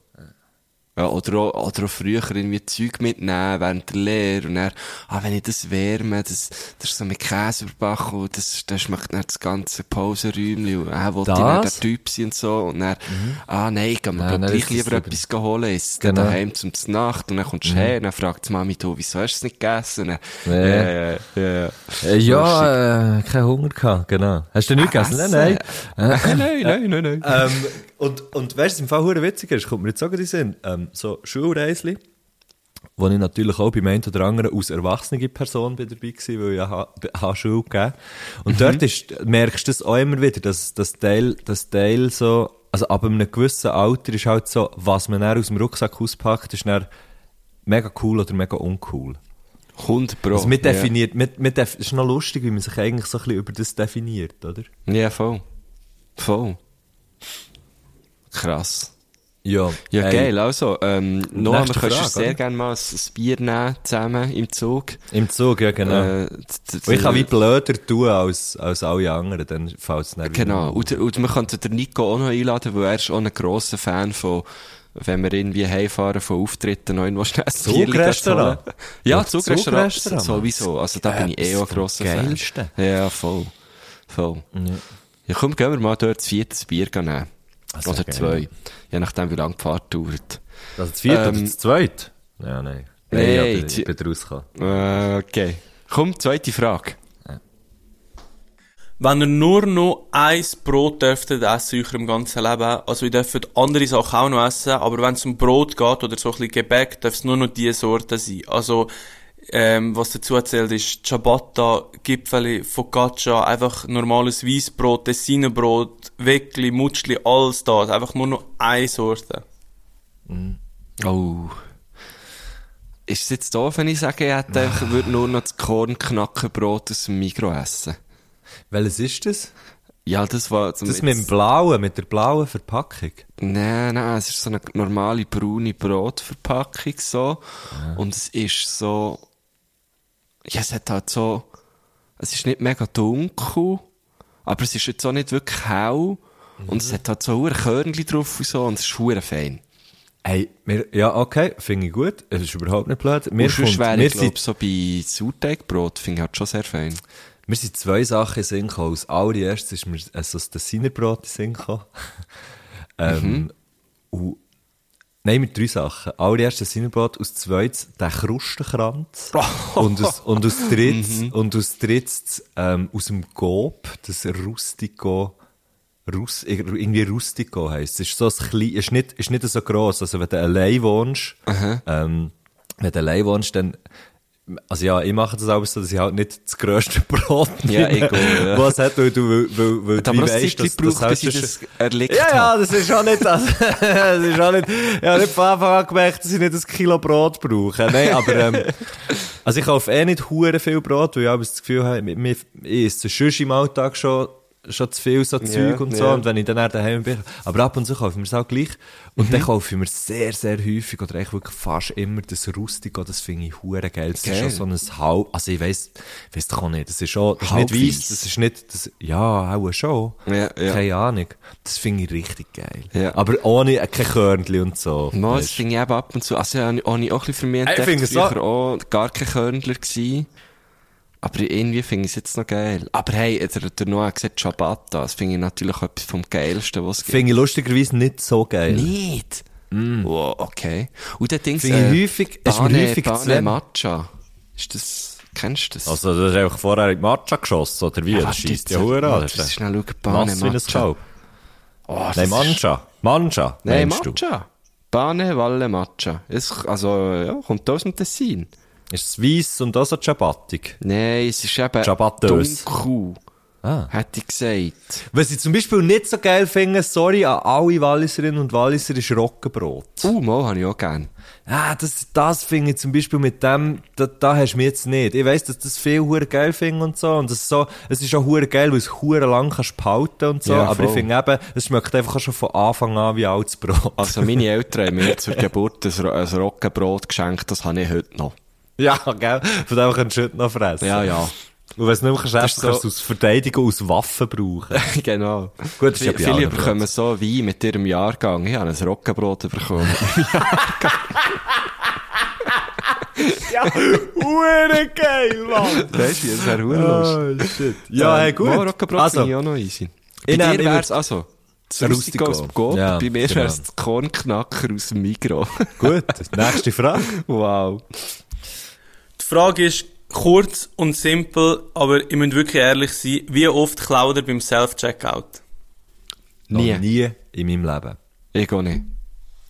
Ja, oder auch, oder auch früher irgendwie Zeug mitnehmen während der Lehre und dann, ah, wenn ich das wärme, das, das ist so mit Käse überbacken und das, das schmeckt dann das ganze Pausenräumchen und ah, wollte ich dann der Typ sein und so und dann, mhm. ah, nein, ich kann mir ja, gleich lieber etwas holen, ist genau. daheim zum Nacht und dann kommst du mhm. her und dann fragt die Mami, du, wieso hast du es nicht gegessen? Dann, ja, ja, ja. ja, ja äh, kein Hunger gehabt, genau. Hast du nicht gegessen? Nein, nein. <laughs> nein, nein, nein, nein. Ähm, und, und weißt du, im Fall hure witzig ist, kommt mir jetzt sagen, die sind, ähm, so Schulreisli, wo ich natürlich auch bei einen oder anderen aus erwachsenen Person bin dabei war, weil ich ja ha, Schule gegeben Und mhm. dort ist, merkst du das auch immer wieder, dass das Teil, das Teil so, also ab einem gewissen Alter ist halt so, was man dann aus dem Rucksack auspackt, ist dann mega cool oder mega uncool. 100 Pro. Also mit definiert, ja. mit, mit def ist noch lustig, wie man sich eigentlich so ein bisschen über das definiert, oder? Ja, voll. Voll. Krass. Ja, ja ey. geil. Also, ähm, Noah, wir können sehr gerne mal ein, Bier nehmen, zusammen im Zug. Im Zug, ja, genau. Äh, ich kann wie blöder tun als, als alle anderen, dann fällt es nicht Genau. Und, und wir könnten den Nico auch noch einladen, weil er ist auch ein grosser Fan von, wenn wir irgendwie heimfahren von Auftritten, noch irgendwo schnell ein Zugrestaurant? <laughs> Ja, Zugrestaurant. Sowieso. Also da bin ich eh auch ein grosser Fan. Ja, voll. Voll. Ja. ja, komm, gehen wir mal dort das vierte Bier nehmen. Also oder zwei. Je nachdem, wie lange die Fahrt dauert. Also das vierte ähm, oder das zweite? Ja, nein. Nein, nee, ich, ich bin rausgekommen. Äh, okay. Komm, zweite Frage. Wenn ihr nur noch ein Brot dürftet essen in eurem ganzen Leben, also ihr dürft andere Sachen auch noch essen, aber wenn es um Brot geht oder so ein bisschen Gebäck, darf es nur noch diese Sorte sein. Also ähm, was dazu erzählt ist Ciabatta, Gipfeli, Focaccia, einfach normales Weissbrot, Tessinerbrot, Weckli, Mutschli, alles da. Einfach nur noch eine Sorte. Mm. Oh. Ist es jetzt doof, wenn ich sage, ich, hätte, ich würde nur noch das Kornknackenbrot aus dem Mikro essen? Welches ist das? Ja, das war... Zum das mit dem blauen, mit der blauen Verpackung? Nein, nein, es ist so eine normale braune Brotverpackung so. Ja. Und es ist so ja, es hat halt so, es ist nicht mega dunkel, aber es ist jetzt auch nicht wirklich hell. Mhm. Und es hat halt so ein Körnchen drauf und so, und es ist schwer fein. Hey, wir, ja, okay, finde ich gut. Es ist überhaupt nicht blöd. Mir kommt, wäre, wir ich glaube, so bei Sauerteigbrot finde ich halt schon sehr fein. Mir sind zwei Sachen in gekommen. Als allererstes ist mir also das Dessinerbrot in Sinn gekommen. ähm, mhm. und Nein, mit drei Sachen. Allererst das Sinnerbrot, aus zweites der Krustenkranz. <laughs> und, aus, und aus drittes, mhm. und aus drittes, ähm, aus dem Gob, das Rustico, Rus, irgendwie Rustico heisst. Es ist so ein klein, ist nicht, ist nicht so gross. Also wenn du allein wohnst, ähm, wenn du allein wohnst, dann, also ja, ich mache das auch so, dass ich halt nicht das grösste <laughs> Brot nehme, ja, egal, ja. was hat, weil du, weil, weil, weil du weißt, dass braucht, das, ich das erlegt Ja, ja, das ist auch nicht das. <laughs> das ist auch nicht, ich habe nicht von Anfang an gemerkt, dass ich nicht ein Kilo Brot brauche. Nein, aber, ähm, <laughs> also ich kaufe eh nicht hure viel Brot, weil ich habe das Gefühl habe, ich esse es schon im Alltag schon schon zu viel so Zeug und so. ja. Und wenn ich dann daheim bin, aber ab und zu kaufe ich mir es auch gleich. Und dann kaufe ich mir sehr, sehr häufig oder eigentlich wirklich fast immer das Rustico, das finde ich hure geil. Das Geil. ist schon so ein Halb, also ich weiss, weiss doch auch nicht, das ist schon, das ist nicht weiss, das ist nicht, das, ja, auch schon. Ja. Keine Ahnung. Das finde ich richtig geil. Aber ohne, äh, kein Körnchen und so. Mal, das finde ich eben ab und zu, also ich auch ein bisschen für mich Ich entdeckt, finde es so- auch gar kein Körnler gewesen. Aber irgendwie finde ich es jetzt noch geil. Aber hey, der, der Noah hat gesagt, Ciabatta, das finde ich natürlich etwas vom Geilsten, was es gibt. Finde ich lustigerweise nicht so geil. Nicht? Wow, okay. Und der Ding Mm. Finde ich häufig- Bane, häufig Bane. Matcha. Ist das, kennst du das? Also, das ist einfach vorher in Matcha geschossen, oder wie? Ja, das jetzt, ja Hure an. Das ist schnell schauen, Bane nass wie ein Matcha. Oh, Nein, Mancha. Mancha, Nein, du? Matcha. Bane, Valle, Matcha. Es, also, ja, kommt aus dem Tessin. Ist es weiss und auch so Ciabattig? Nein, es ist eben Ciabattös. dunkel. Ah. Hätte ich gesagt. Was ich zum Beispiel nicht so geil finde, sorry an alle Walliserinnen und Walliser, ist Roggenbrot. Uh, mal habe ich auch gern. Ah, das, das finde ich zum Beispiel mit dem, da, da hast du mich jetzt nicht. Ich weiss, dass das viel hure geil finden und so. Und das ist so, es ist auch hure geil, weil es hure lang kannst behalten und so. Ja, aber ich finde eben, es schmeckt einfach schon von Anfang an wie altes Brot. Also, meine <laughs> Eltern haben mir zur Geburt ein, ein Roggenbrot geschenkt, das habe ich heute noch. <laughs> ja, gell? Von dem kannst du heute noch fressen. Ja, ja. Und wenn es nicht mehr kannst, Das ist kannst du so- es aus Verteidigung, aus Waffen brauchen. <laughs> genau. Gut, das ist ja Viele allen bekommen so Wein mit ihrem Jahrgang. Ich habe ein Roggenbrot bekommen. <laughs> ja, hure geil, Mann! Weißt du, das wäre lustig. Oh, shit. Ja, hey, gut. Mal Roggenbrot Also, ich auch noch easy. Bei dir wär's also... Das Rustico. Aus dem. Ja, Bei mir genau. wär's das Kornknacker aus dem Migros. gut, nächste Frage. wow. Die Frage ist kurz und simpel, aber ihr müsst wirklich ehrlich sein. Wie oft klaut ihr beim Self-Checkout? Nie. Noch nie in meinem Leben. Ich auch nicht.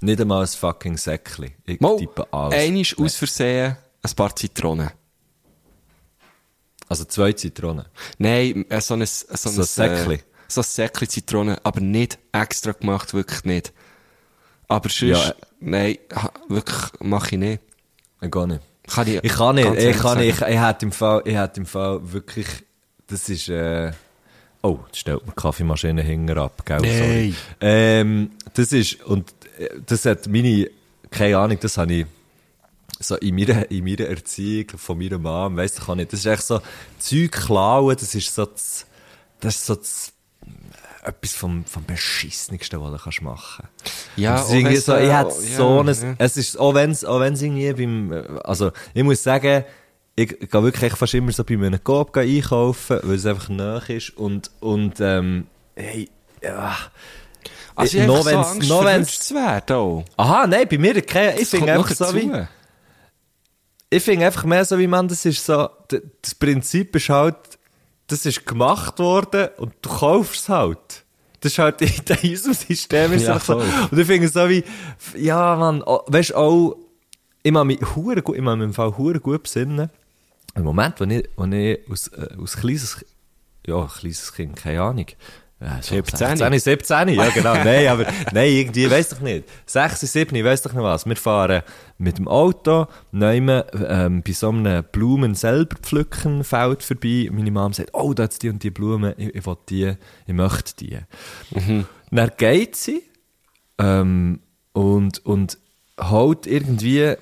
Nicht einmal ein fucking Säckchen. Ich Mal, tippe alles. einisch aus Versehen ein paar Zitronen. Also zwei Zitronen. Nein, äh, so ein, so ein, So ein Säckli. Äh, so ein Säckli Zitronen, aber nicht extra gemacht, wirklich nicht. Aber sonst, Ja, äh. nein, wirklich, mache ich nicht. Ich gar nicht. Kann ich, Ich kann nicht, ich kann nicht, ich, ich hätte im Fall, ich hätte im Fall wirklich, das ist, äh, oh, jetzt stellt mir Kaffeemaschine hinten ab, gell, sorry. Nein. Ähm, das ist, und äh, das hat meine, keine Ahnung, das habe ich, so in meiner, in meiner Erziehung von meiner Mom, weiss ich auch nicht, das ist echt so, Zeug klauen, das ist so das, das ist so das, etwas vom, vom Beschissenigsten, was du kannst machen Ja, ist auch irgendwie wenn's, so, ich äh, hätte ja, so ein, ja. es ist, auch wenn's, auch wenn's irgendwie beim, also, ich muss sagen, ich gehe wirklich fast immer so bei einem Coop einkaufen, weil es einfach nah ist und, und, ähm, hey, ja. Also ich noch habe so wenn's- Angst, noch zu werden auch. Aha, nein, bei mir, ich finde noch einfach so wie, ich finde einfach mehr so wie man, das ist so, das Prinzip ist halt, das ist gemacht worden und du kaufst es halt. Das ist halt in diesem System ist es Ja, so. Und ich finde so wie, ja, man, oh, weißt du, auch, ich mag mich hure gut, ich mag mich im Fall hure gut besinnen. Im Moment, wo ich, wo ich aus, äh, aus kleines, ja, kleines Kind, keine Ahnung. Ja, so 17. 16, 17, ja genau. <laughs> nein, aber, nein, irgendwie, ich weiss doch nicht. 6, 7, ich weiss doch nicht was. Wir fahren mit dem Auto, nehmen, ähm, bei so einem Blumen selber pflücken Feld vorbei. Meine Mom sagt, oh, da hat die und die Blumen, ich, ich will die, ich möchte die. Dann geht sie, ähm, und, und holt irgendwie,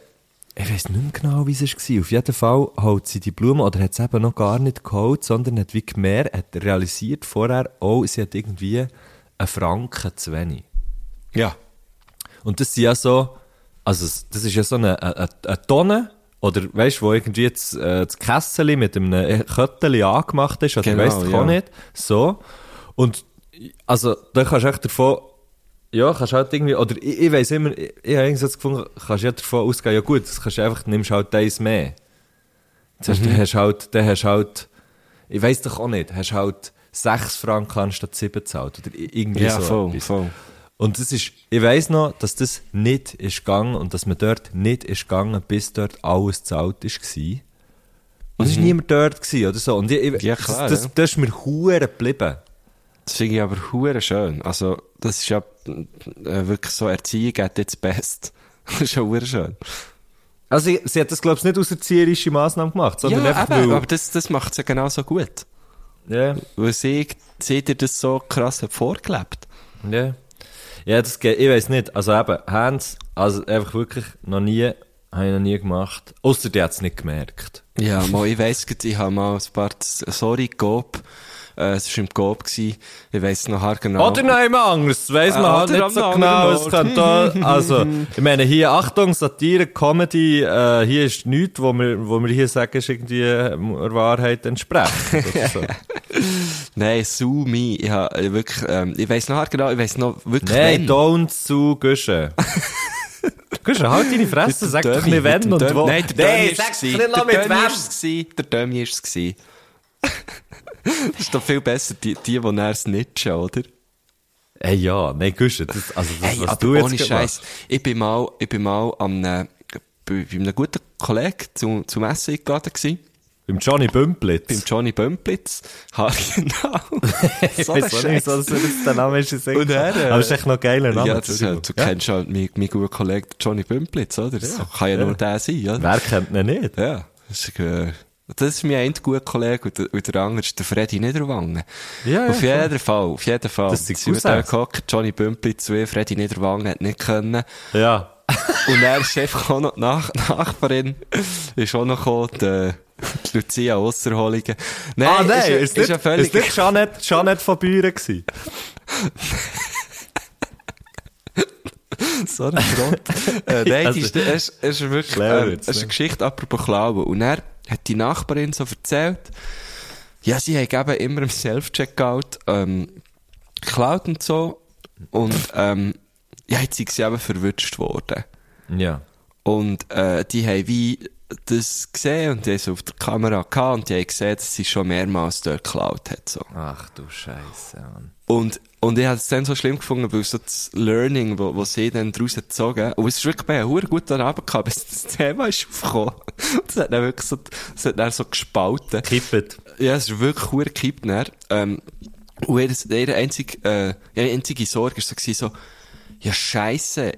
ich weiß nicht mehr genau, wie es war. Auf jeden Fall holt sie die Blumen, oder hat sie eben noch gar nicht geholt, sondern hat wie gemerkt, hat realisiert vorher, oh, sie hat irgendwie einen Franken zu wenig. Ja. Und das sind ja so, also das ist ja so eine, eine, eine Tonne, oder weißt du, wo irgendwie jetzt äh, das Kessel mit einem Kötteli angemacht ist, oder Genau, weißt du ja. auch nicht. So. Und also da kannst du echt davon, ja, kannst halt irgendwie, oder ich, ich weiss immer, ich, ich habe irgendwie so das gefunden, kannst ja davon ausgehen, ja gut, das kannst du einfach, nimmst halt eins mehr. Das heißt, Mhm. dann hast halt, dann hast halt, ich weiss doch auch nicht, hast halt 6 Franken anstatt 7 gezahlt, oder irgendwie Ja, so voll, etwas. voll. Und das ist, ich weiss noch, dass das nicht ist gegangen und dass man dort nicht ist gegangen, bis dort alles zahlt ist gsi. Und es war niemand dort gsi oder so. Und ich, ich, Mhm. Ja, klar, das, das, das ist mir hure geblieben. Das finde ich aber hure schön. Also, das ist ja wirklich so, Erziehung hat jetzt best. <laughs> Das ist ja schön. Also sie, sie hat das, glaube ich, nicht aus erzieherischer Massnahme gemacht, sondern Ja, einfach eben, aber das, das macht es ja genauso gut. Ja, Weil sie, sie dir das so krass hat vorgelebt. ja. Ja, das geht, ich weiß nicht. Also eben, Hands, also einfach wirklich noch nie, habe ich noch nie gemacht. Außer die hat es nicht gemerkt. Ja, mal, ich weiss, ich habe mal ein paar, sorry, Coop, äh, es war im Coop ich weiss noch haargenau. Oder noch anders, das weiss man Ah, halt nicht so genau. Es da, <laughs> also, ich meine, hier, Achtung, Satire, Comedy, äh, hier ist nichts, wo wir, wo wir hier sagen, ist irgendwie äh, der Wahrheit so. <laughs> Nein, su me, ich habe wirklich, ähm, ich weiss noch haargenau, ich weiss noch wirklich, Nein, wann. don't zu Guschen. <laughs> Guschen, halt deine Fresse, sag doch nicht wenn und wo. Nein, der Dömi sag's es. Der Dömi ist es. Ist es. <laughs> Das ist doch viel besser, die, die, die näher snitchen, oder? Ey, ja, nein, Guschen, das, also das, Hey, was du jetzt ohne Scheiß. Ich bin mal, ich bin mal einem, bei, bei einem guten Kollegen zu, zum Essen eingeladen gewesen. Beim Johnny Bümplitz. Beim Johnny Bömplitz. Ha, <laughs> genau. ich so ein weiß nicht, wieso das jetzt der Name ist. Sinn Und er, äh, Aber es ist echt noch geiler Name. Ja, das ist, halt- du kennst halt meinen, meinen guten Kollegen Johnny Bömplitz, oder? Das kann ja, ja. nur der sein, oder? Wer kennt ihn nicht? Ja. Das ist, äh, das ist mein ein guter Kollege und der, und der andere ist der Freddy Niederwangen. Ja, ja, auf jeden Fall, auf jeden Fall. Das sind wir da gehockt, Johnny Bümplitz, wie Freddy Niederwangen hat nicht können. Ja. <laughs> Und er ist einfach auch noch die Nach Nachbarin, ist auch noch gekommen, die, die Lucia Osserholingen. Nein, ah, nein, ist, ist, ist, nicht, ja völlig... ist nicht Jeanette, Jeanette von Büren gewesen. so ein Schrott. äh, nein, Also, ist, es, es ist wirklich, es ist ne? eine Geschichte apropos Klauen. Und er hat die Nachbarin so erzählt, ja, sie haben eben immer im Self-Checkout, ähm, geklaut und so. Und, ähm, ja, jetzt sind sie eben verwünscht worden. Ja. Und, äh, die haben wie das gesehen und die haben es auf der Kamera gehabt und die haben gesehen, dass sie schon mehrmals dort geklaut hat, so. Ach du Scheiße, Mann. Und, und ich habe es dann so schlimm gefunden, weil so das Learning, wo, wo sie dann daraus gezogen und es ist wirklich bei verdammt guten Abend gehabt, bis das Thema ist aufgekommen. <laughs> Das hat dann wirklich so, das hat dann so gespalten. Kippet. Ja, es ist wirklich verdammt gekippt, dann. Ähm, und ihre, ihre einzige, äh, ihre einzige Sorge war so, so, ja, scheisse,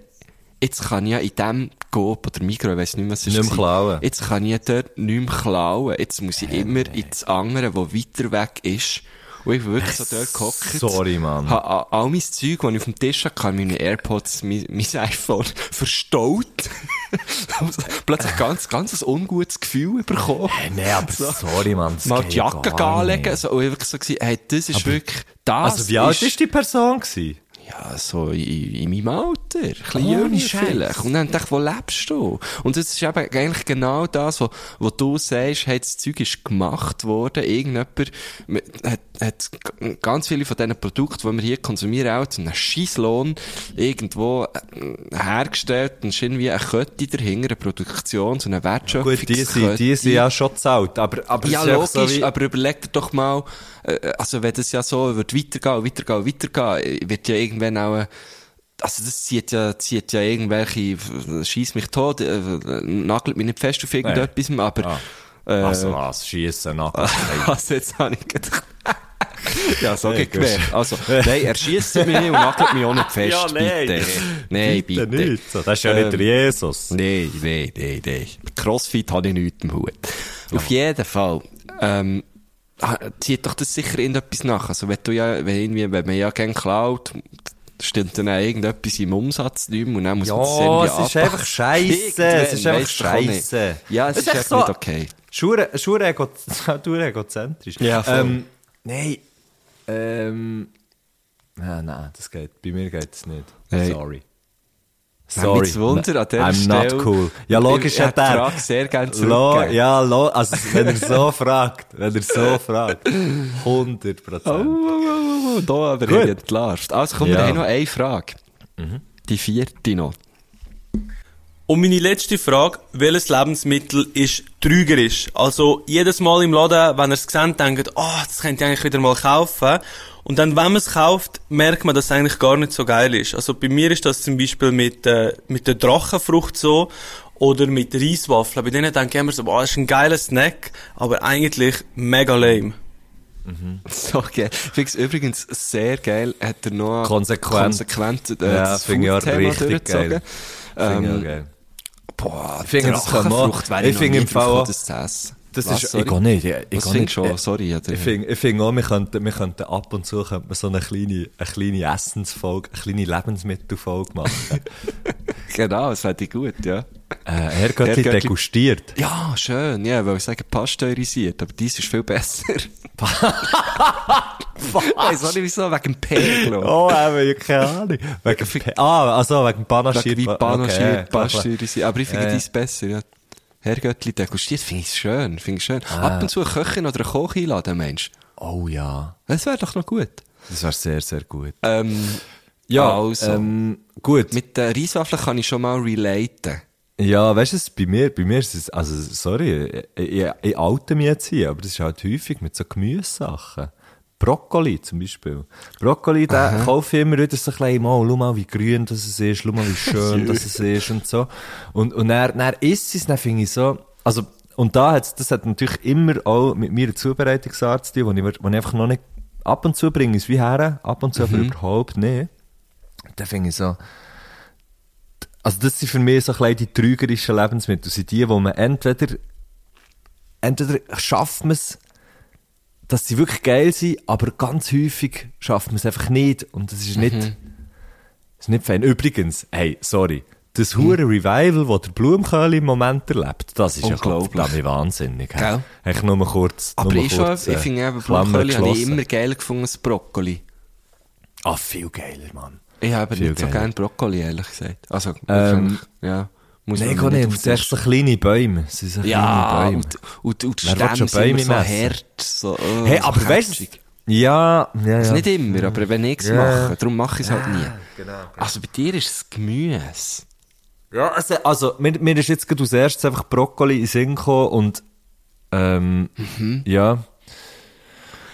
jetzt kann ich ja in dem Coop oder Migros, ich weiss nicht mehr, was es Nicht mehr war. klauen. Jetzt kann ich dort nicht mehr klauen. Jetzt muss ich immer ins andere, wo weiter weg ist. Und ich bin wirklich so dort gehockt. Sorry, Mann. Ha, a- all mein Zeug, das ich auf dem Tisch hatte, meine AirPods, mein, mein <laughs> iPhone, verstaut. <laughs> Plötzlich ganz, ganz ein ungutes Gefühl bekommen. Hey, nee, aber sorry, Mann. das Mal die Jacke anlegen. nicht. So, und ich wirklich so hey, das ist wirklich, das Also, wie alt ist die Person gewesen? Ja, so in, in meinem Alter. Ein bisschen Ohne jünger vielleicht. Und dann dachte ich, wo lebst du? Und das ist eben eigentlich genau das, wo, wo du sagst, hey, das Zeug ist gemacht worden. Irgendjemand hat, hat ganz viele von diesen Produkten, die wir hier konsumieren, auch zu einem Scheisslohn irgendwo äh, hergestellt. Und ist irgendwie eine Kette dahinter, eine Produktion, so eine Wertschöpfung. Gut, die sind, die sind ja schon zahlt, aber, aber Ja, logisch, so wie- aber überleg dir doch mal, äh, also wenn das ja so wird weitergehen, weitergehen, weitergehen, wird ja irgendwann auch, äh, also das zieht ja, zieht ja irgendwelche, schieß mich tot, äh, nagelt mich nicht fest auf irgendetwas, aber, äh, Also was, schiessen nach. also <laughs> jetzt habe <laughs> ich gedacht, ja, so geht gemerkt. Also, nein, er schießt mich nicht und nagelt mich auch nicht <laughs> fest, Ja, nein. bitte. Nein, bitte. nicht. So, das ist ja nicht Ähm, der Jesus. Nein, nein, nein, nein. Crossfit habe ich nichts im Hut. Auf jeden Fall, ähm, zieht doch das sicher irgendetwas nach. Also, wenn du ja, wenn irgendwie, wenn man ja gerne klaut, stimmt dann auch irgendetwas im Umsatz nicht mehr und dann muss man das Ja, irgendwie es ist einfach scheisse. Es ist einfach scheisse. Ja, es Es ist ist echt so- nicht okay. Schure, Schure ego, <laughs> du egozentrisch. Ja, voll. Ähm, nein, ähm, nein, nein, das geht, bei mir geht es nicht. Hey. Sorry. Sorry. Mich Wunder an dieser I'm Stelle. not cool. Ja, logisch hat er. Frage sehr gerne zurückgegeben. ja, lo, also, wenn er so <laughs> fragt, wenn er so <laughs> fragt, 100 Oh, Prozent. oh, oh, oh, da aber entlarvt. Also, komm, Ja. wir haben noch eine Frage. Die vierte noch. Und meine letzte Frage, welches Lebensmittel ist trügerisch? Also, jedes Mal im Laden, wenn ihr es seht, denkt, oh, das könnt ihr eigentlich wieder mal kaufen. Und dann, wenn man es kauft, merkt man, dass es eigentlich gar nicht so geil ist. Also, bei mir ist das zum Beispiel mit, äh, mit der Drachenfrucht so. Oder mit Reiswaffeln. Bei denen denke ich immer so, boah, das ist ein geiler Snack, aber eigentlich mega lame. So geil. Ich finde es übrigens sehr geil, hat er noch Konsequent. konsequent äh, Ja, das finde ich auch Food-Thema richtig durchgezogen. geil. Finde ich auch Ähm, geil. Boah, finde, das kann man- ich finde im Fall das zu essen. Das Was, ist, sorry? ich gehe nicht. Ich, ich gehe findest du nicht. schon? Sorry? Ich finde ich find auch, wir könnten, wir könnten ab und zu könnten so eine kleine, eine kleine Essensfolge, eine kleine Lebensmittelfolge machen. <laughs> Genau, das fände ich gut, ja. äh, Herrgöttli degustiert. Ja, schön, ja, weil ich sagen, pasteurisiert, aber dies ist viel besser. <laughs> Weiss auch nicht wieso, wegen dem Pegel. Oh, eben, ich keine Ahnung. Wegen, Pe- ah, also wegen Panaschiert. Wegen panaschiert, Okay, pasteurisiert. Aber ich finde ja. dies besser, ja. Herrgöttli degustiert, finde ich schön, finde ich schön. Ab und zu eine Köchin oder einen Koch einladen, Mensch. Oh ja, Das wäre doch noch gut. das wäre sehr, sehr gut. Ähm, Ja, also. ähm, gut. Mit den Reiswaffeln kann ich schon mal relaten. Ja, weißt du, bei mir, bei mir ist es, also, sorry, ich, ich, ich oute mich jetzt hier, aber das ist halt häufig mit so Gemüsesachen. Brokkoli zum Beispiel. Brokkoli, da kaufe ich immer wieder so ein bisschen, mal, schau mal, wie grün das es ist, schau mal, wie <laughs> schön das es ist und so. Und, und dann, dann isst es, dann finde ich so, also, und da hat's, das hat natürlich immer auch mit meiner Zubereitungsart zu tun, wo ich, mir- wo ich einfach noch nicht, ab und zu bringe ich es wie her, ab und zu aber überhaupt nicht. Dann finde ich so, also das sind für mich so ein die trügerischen Lebensmittel. Das sind die, wo man entweder, entweder schafft man es, dass sie wirklich geil sind, aber ganz häufig schafft man es einfach nicht. Und das ist nicht, das ist nicht fein. Übrigens, hey, sorry. Das hure Revival, das der Blumenköhl im Moment erlebt, das ist ja unglaublich wahnsinnig. Gell? Ich nur mal kurz, Aber nur ich, schon, kurz, ich äh, finde eben, Brokkoli habe ich immer geil gefunden als Brokkoli. Ah, viel geiler, Mann. Ich habe nicht so gerne Brokkoli, ehrlich gesagt. Also, Ähm, ja. Muss Nein, man gar nicht. Es sind echt so kleine Bäume. Es sind so Ja, kleine Bäume. und, und, und die Stämme sind so hart. So, oh, Hey, so aber weißt du, ja, ja, ja. Also nicht immer, aber wenn ich es Ja. mache, darum mache ich es halt nie. genau. Also bei dir ist es Gemüse. Ja, also, also mir, mir ist jetzt gerade als erstes einfach Brokkoli in den Sinn gekommen und, ähm, Mhm. ja.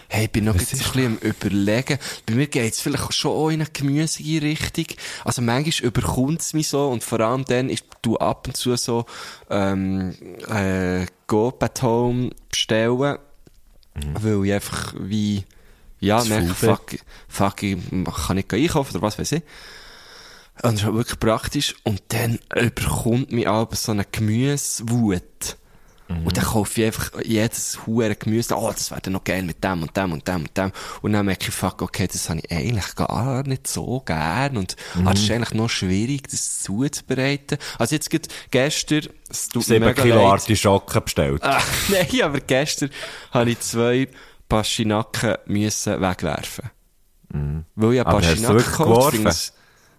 Hey, ich bin noch jetzt ein bisschen am überlegen. Bei mir geht es vielleicht schon auch in eine gemüsige Richtung. Also manchmal überkommt es mich so und vor allem dann ist du ab und zu so ähm, äh, Go at Home bestellen, weil ich einfach wie ja, merke, fuck, fuck, ich kann nicht einkaufen oder was weiß ich. Und das ist halt wirklich praktisch. Und dann überkommt mich aber so eine Gemüsewut. Und dann kaufe ich einfach jedes hure Gemüse. Oh, das wäre dann noch geil mit dem und dem und dem und dem. Und dann merke ich, fuck, okay, das habe ich eigentlich gar nicht so gern. Und ah, das ist eigentlich noch schwierig, das zuzubereiten. Also jetzt gerade gestern, es tut mir 7 mega Kilo leid. Artischocken bestellt. Ah, <laughs> nein, aber gestern habe ich zwei Pastinaken müssen wegwerfen. Weil ich Mhm. Du Pastinaken wirklich gekauft es-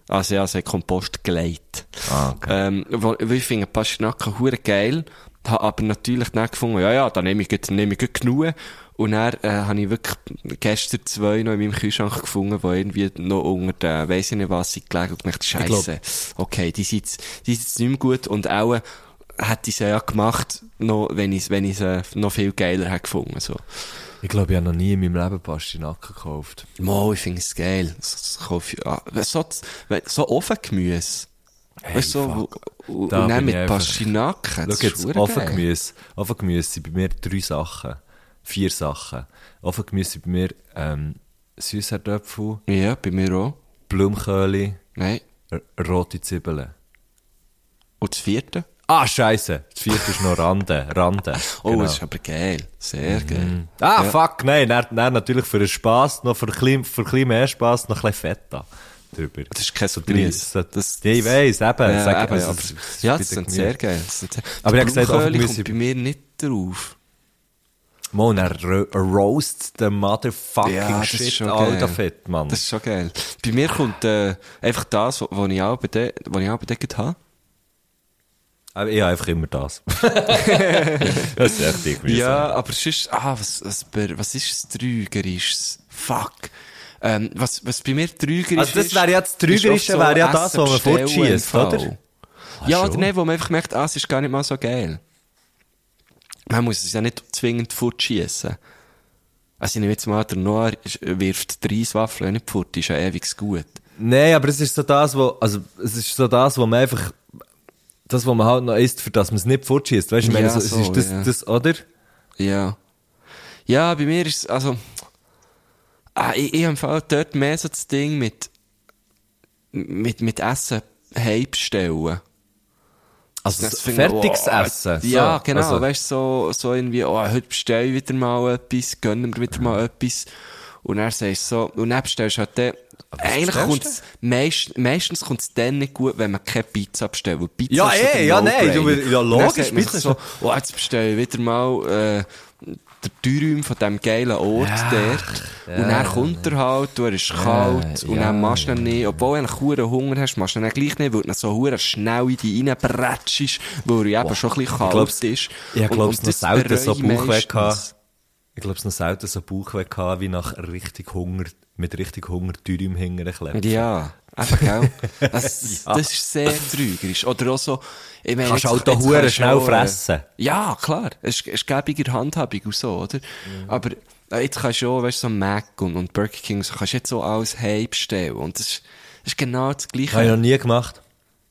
Also ja, sie hat Kompost gelegt. Ah, okay. Ähm, weil weil ich finde Pastinaken hure geil, habe aber natürlich dann gefunden, ja, ja, dann nehme ich, gleich- nehme ich genug. Und dann äh, habe ich wirklich gestern zwei noch in meinem Kühlschrank gefunden, die irgendwie noch unter der, weiss ich nicht was, sind gelegen und gedacht, scheisse, okay, die sind die sind jetzt nicht mehr gut und auch äh, hätte ich sie ja gemacht, noch, wenn ich, wenn ich sie noch viel geiler hätte gefunden, so. Ich glaube, ich habe noch nie in meinem Leben Pastinaken gekauft. Mo, ich finde es geil. So, so, ah, so, so Ofengemüse. Weißt du, so, und Da dann mit Pastinaken. Schau jetzt. Ofengemüse. Ofengemüse sind bei mir drei Sachen. Vier Sachen. Ofengemüse sind bei mir, ähm, Süßherdöpfel, Ja, bei mir auch. Blumenköhle, Nein. rote Zwiebeln. Und das vierte? Ah, scheiße. Das vierte ist noch Rande. Rande. <laughs> Oh, Genau. das ist aber geil. Sehr geil. Ah, fuck, nein, dann, dann natürlich für den Spass, noch für ein bisschen, für ein bisschen mehr Spass, noch ein bisschen Feta drüber. Das ist kein so Gemüse. drei- so- Das- ja, ich weiss, eben. Ja, sag, eben, also, aber, ja, das den sind sehr geil. Das sind Aber ich hab gesagt, Ofengemüse- kommt bei mir nicht drauf. Mo, er ro roast the motherfucking Ja, das ist shit, schon alter. Fett, Mann. Das ist schon geil. Bei mir kommt äh, einfach das, was ich auch bedeckt auch habe. Aber ich habe einfach immer das. <laughs> das ist echt irgendwie Ja, aber es ist, ah, was, was, was ist das Trügerisches? Fuck. Ähm, was, was bei mir Trügerisch Also das ist, wäre ja das Trügerische, oft wäre ja das, was man im oder? Fall. ja, oder schon? nicht, wo man einfach merkt, ah, es ist gar nicht mal so geil. Man muss es ja nicht zwingend fortschießen. Also ich nehme jetzt mal, der Noah ist- wirft drei Waffeln nicht fort, ist ja ewig gut. Nein, aber es ist so das, wo, also, es ist so das, wo man einfach, das, wo man halt noch isst, für das man es nicht fortschießt. Weißt du, ich meine, Ja, so, es so, ist das, ja. das, oder? Ja. Ja, bei mir ist es, also, ah, ich, ich Fall dort mehr so das Ding mit, mit, mit Essen heimstellen. Also Das so finde ich, fertiges oh, Essen. So, Ja, genau. also- weißt du, so, so irgendwie, oh, heute bestelle ich wieder mal etwas, gönnen wir wieder mal etwas. Und dann sagst so, und dann bestellst du halt dann, eigentlich kommt's, meist, meistens kommt's dann nicht gut, wenn man keine Pizza bestellt, Pizza Ja, eh, ja, nein, ja, logisch, Pizza so, oh, jetzt bestelle ich wieder mal, äh, der Dürüm von diesem geilen Ort Ja, dort. und dann kommt er halt, du, er ist kalt, und ja, dann machst du ihn nicht, obwohl du huren Hunger hast, machst du ihn gleich nicht, weil du so huren schnell in die reinbretschst, weil er eben schon ein bisschen kalt glaub's- ist. Ich Und- glaube, und das selten so ich Bauchweh gehabt. Ich glaube, es noch selten so Bauchweh gehabt, wie nach richtig Hunger, mit richtig Hunger Dürüm hingern klemmen. Ja, eben, gell? <laughs> Das, das ist sehr trügerisch. Oder auch so, ich meine, Kannst jetzt- halt auch jetzt hure kannst du schnell äh, fressen. Ja, klar. Es ist, es ist gäbiger Handhabung und so, oder? Aber äh, jetzt kannst du auch, weißt du, so Mac und, und Burger King, so kannst du jetzt so alles heim bestellen. Und das ist, das ist genau das Gleiche. Habe ich noch nie gemacht.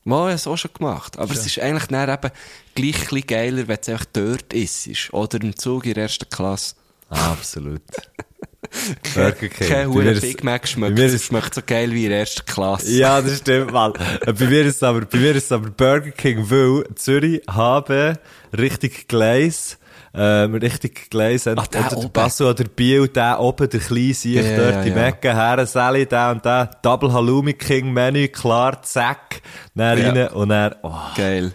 Mal, ich habe es auch schon gemacht. Aber es ist eigentlich dann eben gleich geiler, wenn es einfach dort ist. Oder im Zug in der ersten Klasse. Ah, absolut. <laughs> Burger King. Kein Huren Big Mac schmeckt. ist- schmeckt so geil wie in der ersten Klasse. Ja, das stimmt mal. Äh, bei mir ist aber, bei mir ist aber Burger King, weil Zürich haben richtig Gleis, ähm, richtig Gleis, Ach, der oder der oben. Basso oder Biel, der oben, der kleine sich Ja, dort, die ja. Mecke, Herren, Sally, der und der, Double Halloumi King Menü, klar, zack, dann Ja. rein und dann, oh. Geil.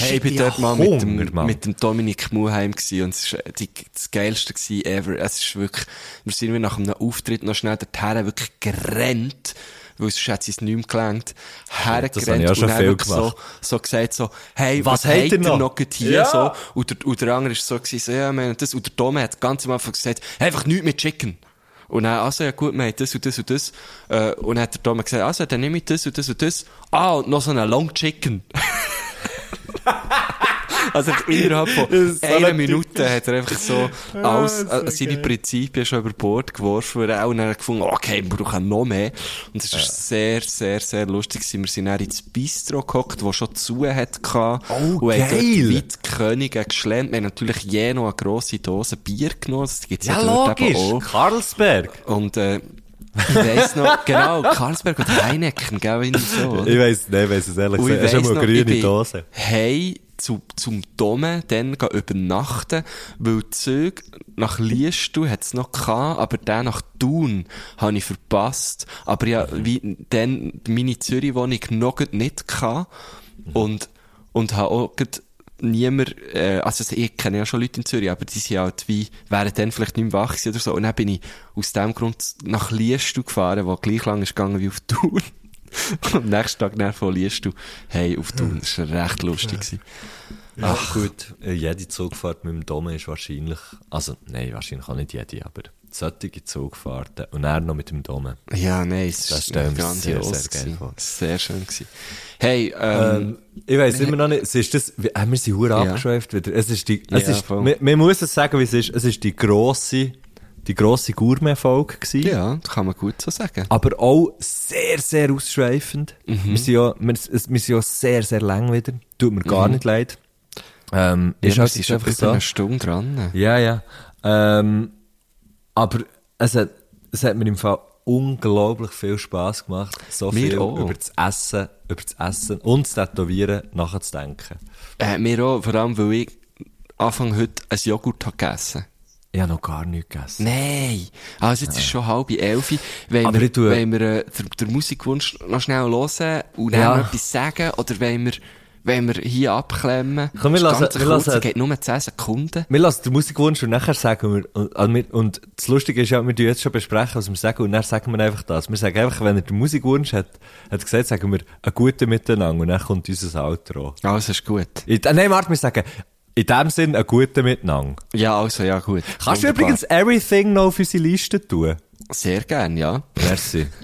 Hey, ich bin dort mal mit Hunger, dem, Mann. mit dem Dominik Muheim gewesen und es war die, das geilste gewesen ever. Es ist wirklich, wir sind wir nach einem Auftritt noch schnell dorthin wirklich gerannt, weil sonst hat es nicht mehr gelangt. Hergerannt und dann so, so gesagt so, hey, Was was, habt ihr noch? noch hier Ja. so? Und der, und der andere ist so gewesen, so, ja, haben das, und der Dom hat ganz am Anfang gesagt, einfach nichts mit Chicken. Und dann, also, ja gut, wir haben das und das und das. Äh, und dann hat der Dom gesagt, also, dann nehme ich das und das und das. Ah, und noch so einen Long Chicken. <laughs> <laughs> Also <laughs> innerhalb von einer ein Minute hat er einfach so alles, äh, seine Prinzipien schon über Bord geworfen, weil er auch dann gefunden okay, wir brauchen noch mehr. Und es war sehr, sehr, sehr lustig. Wir sind dann ins Bistro gehockt, das schon zu hat gehabt. Oh, und geil. dort weit Könige geschlemmt. Wir haben natürlich je noch eine grosse Dose Bier genommen. Das gibt's ja, Ja, dort eben logisch, auch. Karlsberg. Und, äh, ich weiss noch, genau, Karlsberg und Heineken, gell, irgendwie so, oder? Ich weiss, nein, ich weiss es ehrlich gesagt. ich Es ist immer grüne bin Dose. Hey, zu, zum Dome, dann gehen übernachten, weil Züge nach Liestal hat's noch gehabt, aber den nach Thun habe ich verpasst. Aber ja, wie, dann meine Zürich-Wohnung noch nicht gehabt. Und, und habe auch niemand, äh, also ich kenne ja schon Leute in Zürich, aber die sind halt wie, wären dann vielleicht nicht mehr wach gewesen oder so. Und dann bin ich aus dem Grund nach Liestal gefahren, wo gleich lang ist gegangen wie auf Thun. <laughs> Und am nächsten Tag dann von Liestal, hey, auf Thun. Das war recht lustig. gewesen. Ach gut, äh, jede Zugfahrt mit dem Dome ist wahrscheinlich, also nein, wahrscheinlich auch nicht jede, aber solche Zugfahrten und dann noch mit dem Dome. Ja, nein, es Das ist wir uns sehr, grandios sehr geil. Sehr schön gewesen. Hey, ähm, Ähm, ich weiss immer noch nicht, es ist das, wie- äh, wir sind hure Ja. abgeschweift wieder. Es ist die, es Ja, ist, man, man muss es sagen, wie es ist, es ist die grosse, die grosse Gourmet-Folge gewesen. ja, das kann man gut so sagen. Aber auch sehr, sehr ausschweifend. Mhm. Wir sind ja, wir, wir sind ja sehr, sehr lang wieder. Tut mir gar nicht leid. Ähm, ist Mhm. ja, halt ist jetzt einfach über so. eine Stunde dran. Ja, ja. Ähm, aber es hat, es hat mir im Fall unglaublich viel Spass gemacht, so Mir viel auch. über das Essen, über das Essen und das Tätowieren nachzudenken. Äh, mir auch, vor allem, weil ich Anfang heute ein Joghurt habe gegessen. Ich habe noch gar nichts gegessen. Nein. Also jetzt ist schon halb elf. Wollen Aber wir, ich tue- wollen wir äh, den, den Musikwunsch noch schnell hören und dann Ja. etwas sagen? Oder wollen wir, wollen wir hier abklemmen? Komm, wir lassen- wir kurz, lassen- es geht nur 10 Sekunden. Wir lassen den Musikwunsch und nachher sagen wir, und, also wir- und das Lustige ist ja, wir jetzt schon besprechen, was wir sagen, und dann sagen wir einfach das. Wir sagen einfach, wenn er den Musikwunsch hat, hat gesagt, sagen wir, einen guten Miteinander, und dann kommt unser Outro. Also ist gut. In, äh, nein, warte, wir sagen, in dem Sinn, einen guten Miteinander. Ja, also, ja, gut. Kannst du Wunderbar. übrigens Everything noch auf unsere Liste tun? Sehr gern, ja. Merci. <laughs>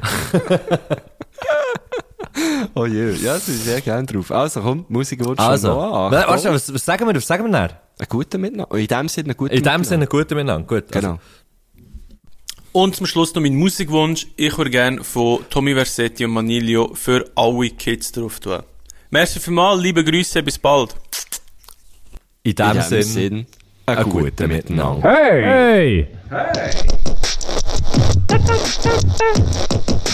<laughs> Oh je, ja, das ist sehr gern drauf. Also komm, Musikwunsch Also, von Noah. Nein, Achtung. warte, was, was sagen wir, was sagen wir dann? Einen guten Miteinander. In dem Sinne einen guten In dem. Sinne, einen guten Miteinander. Gut. also- Genau. Und zum Schluss noch mein Musikwunsch. Ich würde gerne von Tommy Versetti und Manilio für alle Kids drauf tun. Merci vielmals, liebe Grüße, bis bald. in dem, In dem Sinne, Sinn, einen guten guten Miteinander. Hey! Hey! <laughs>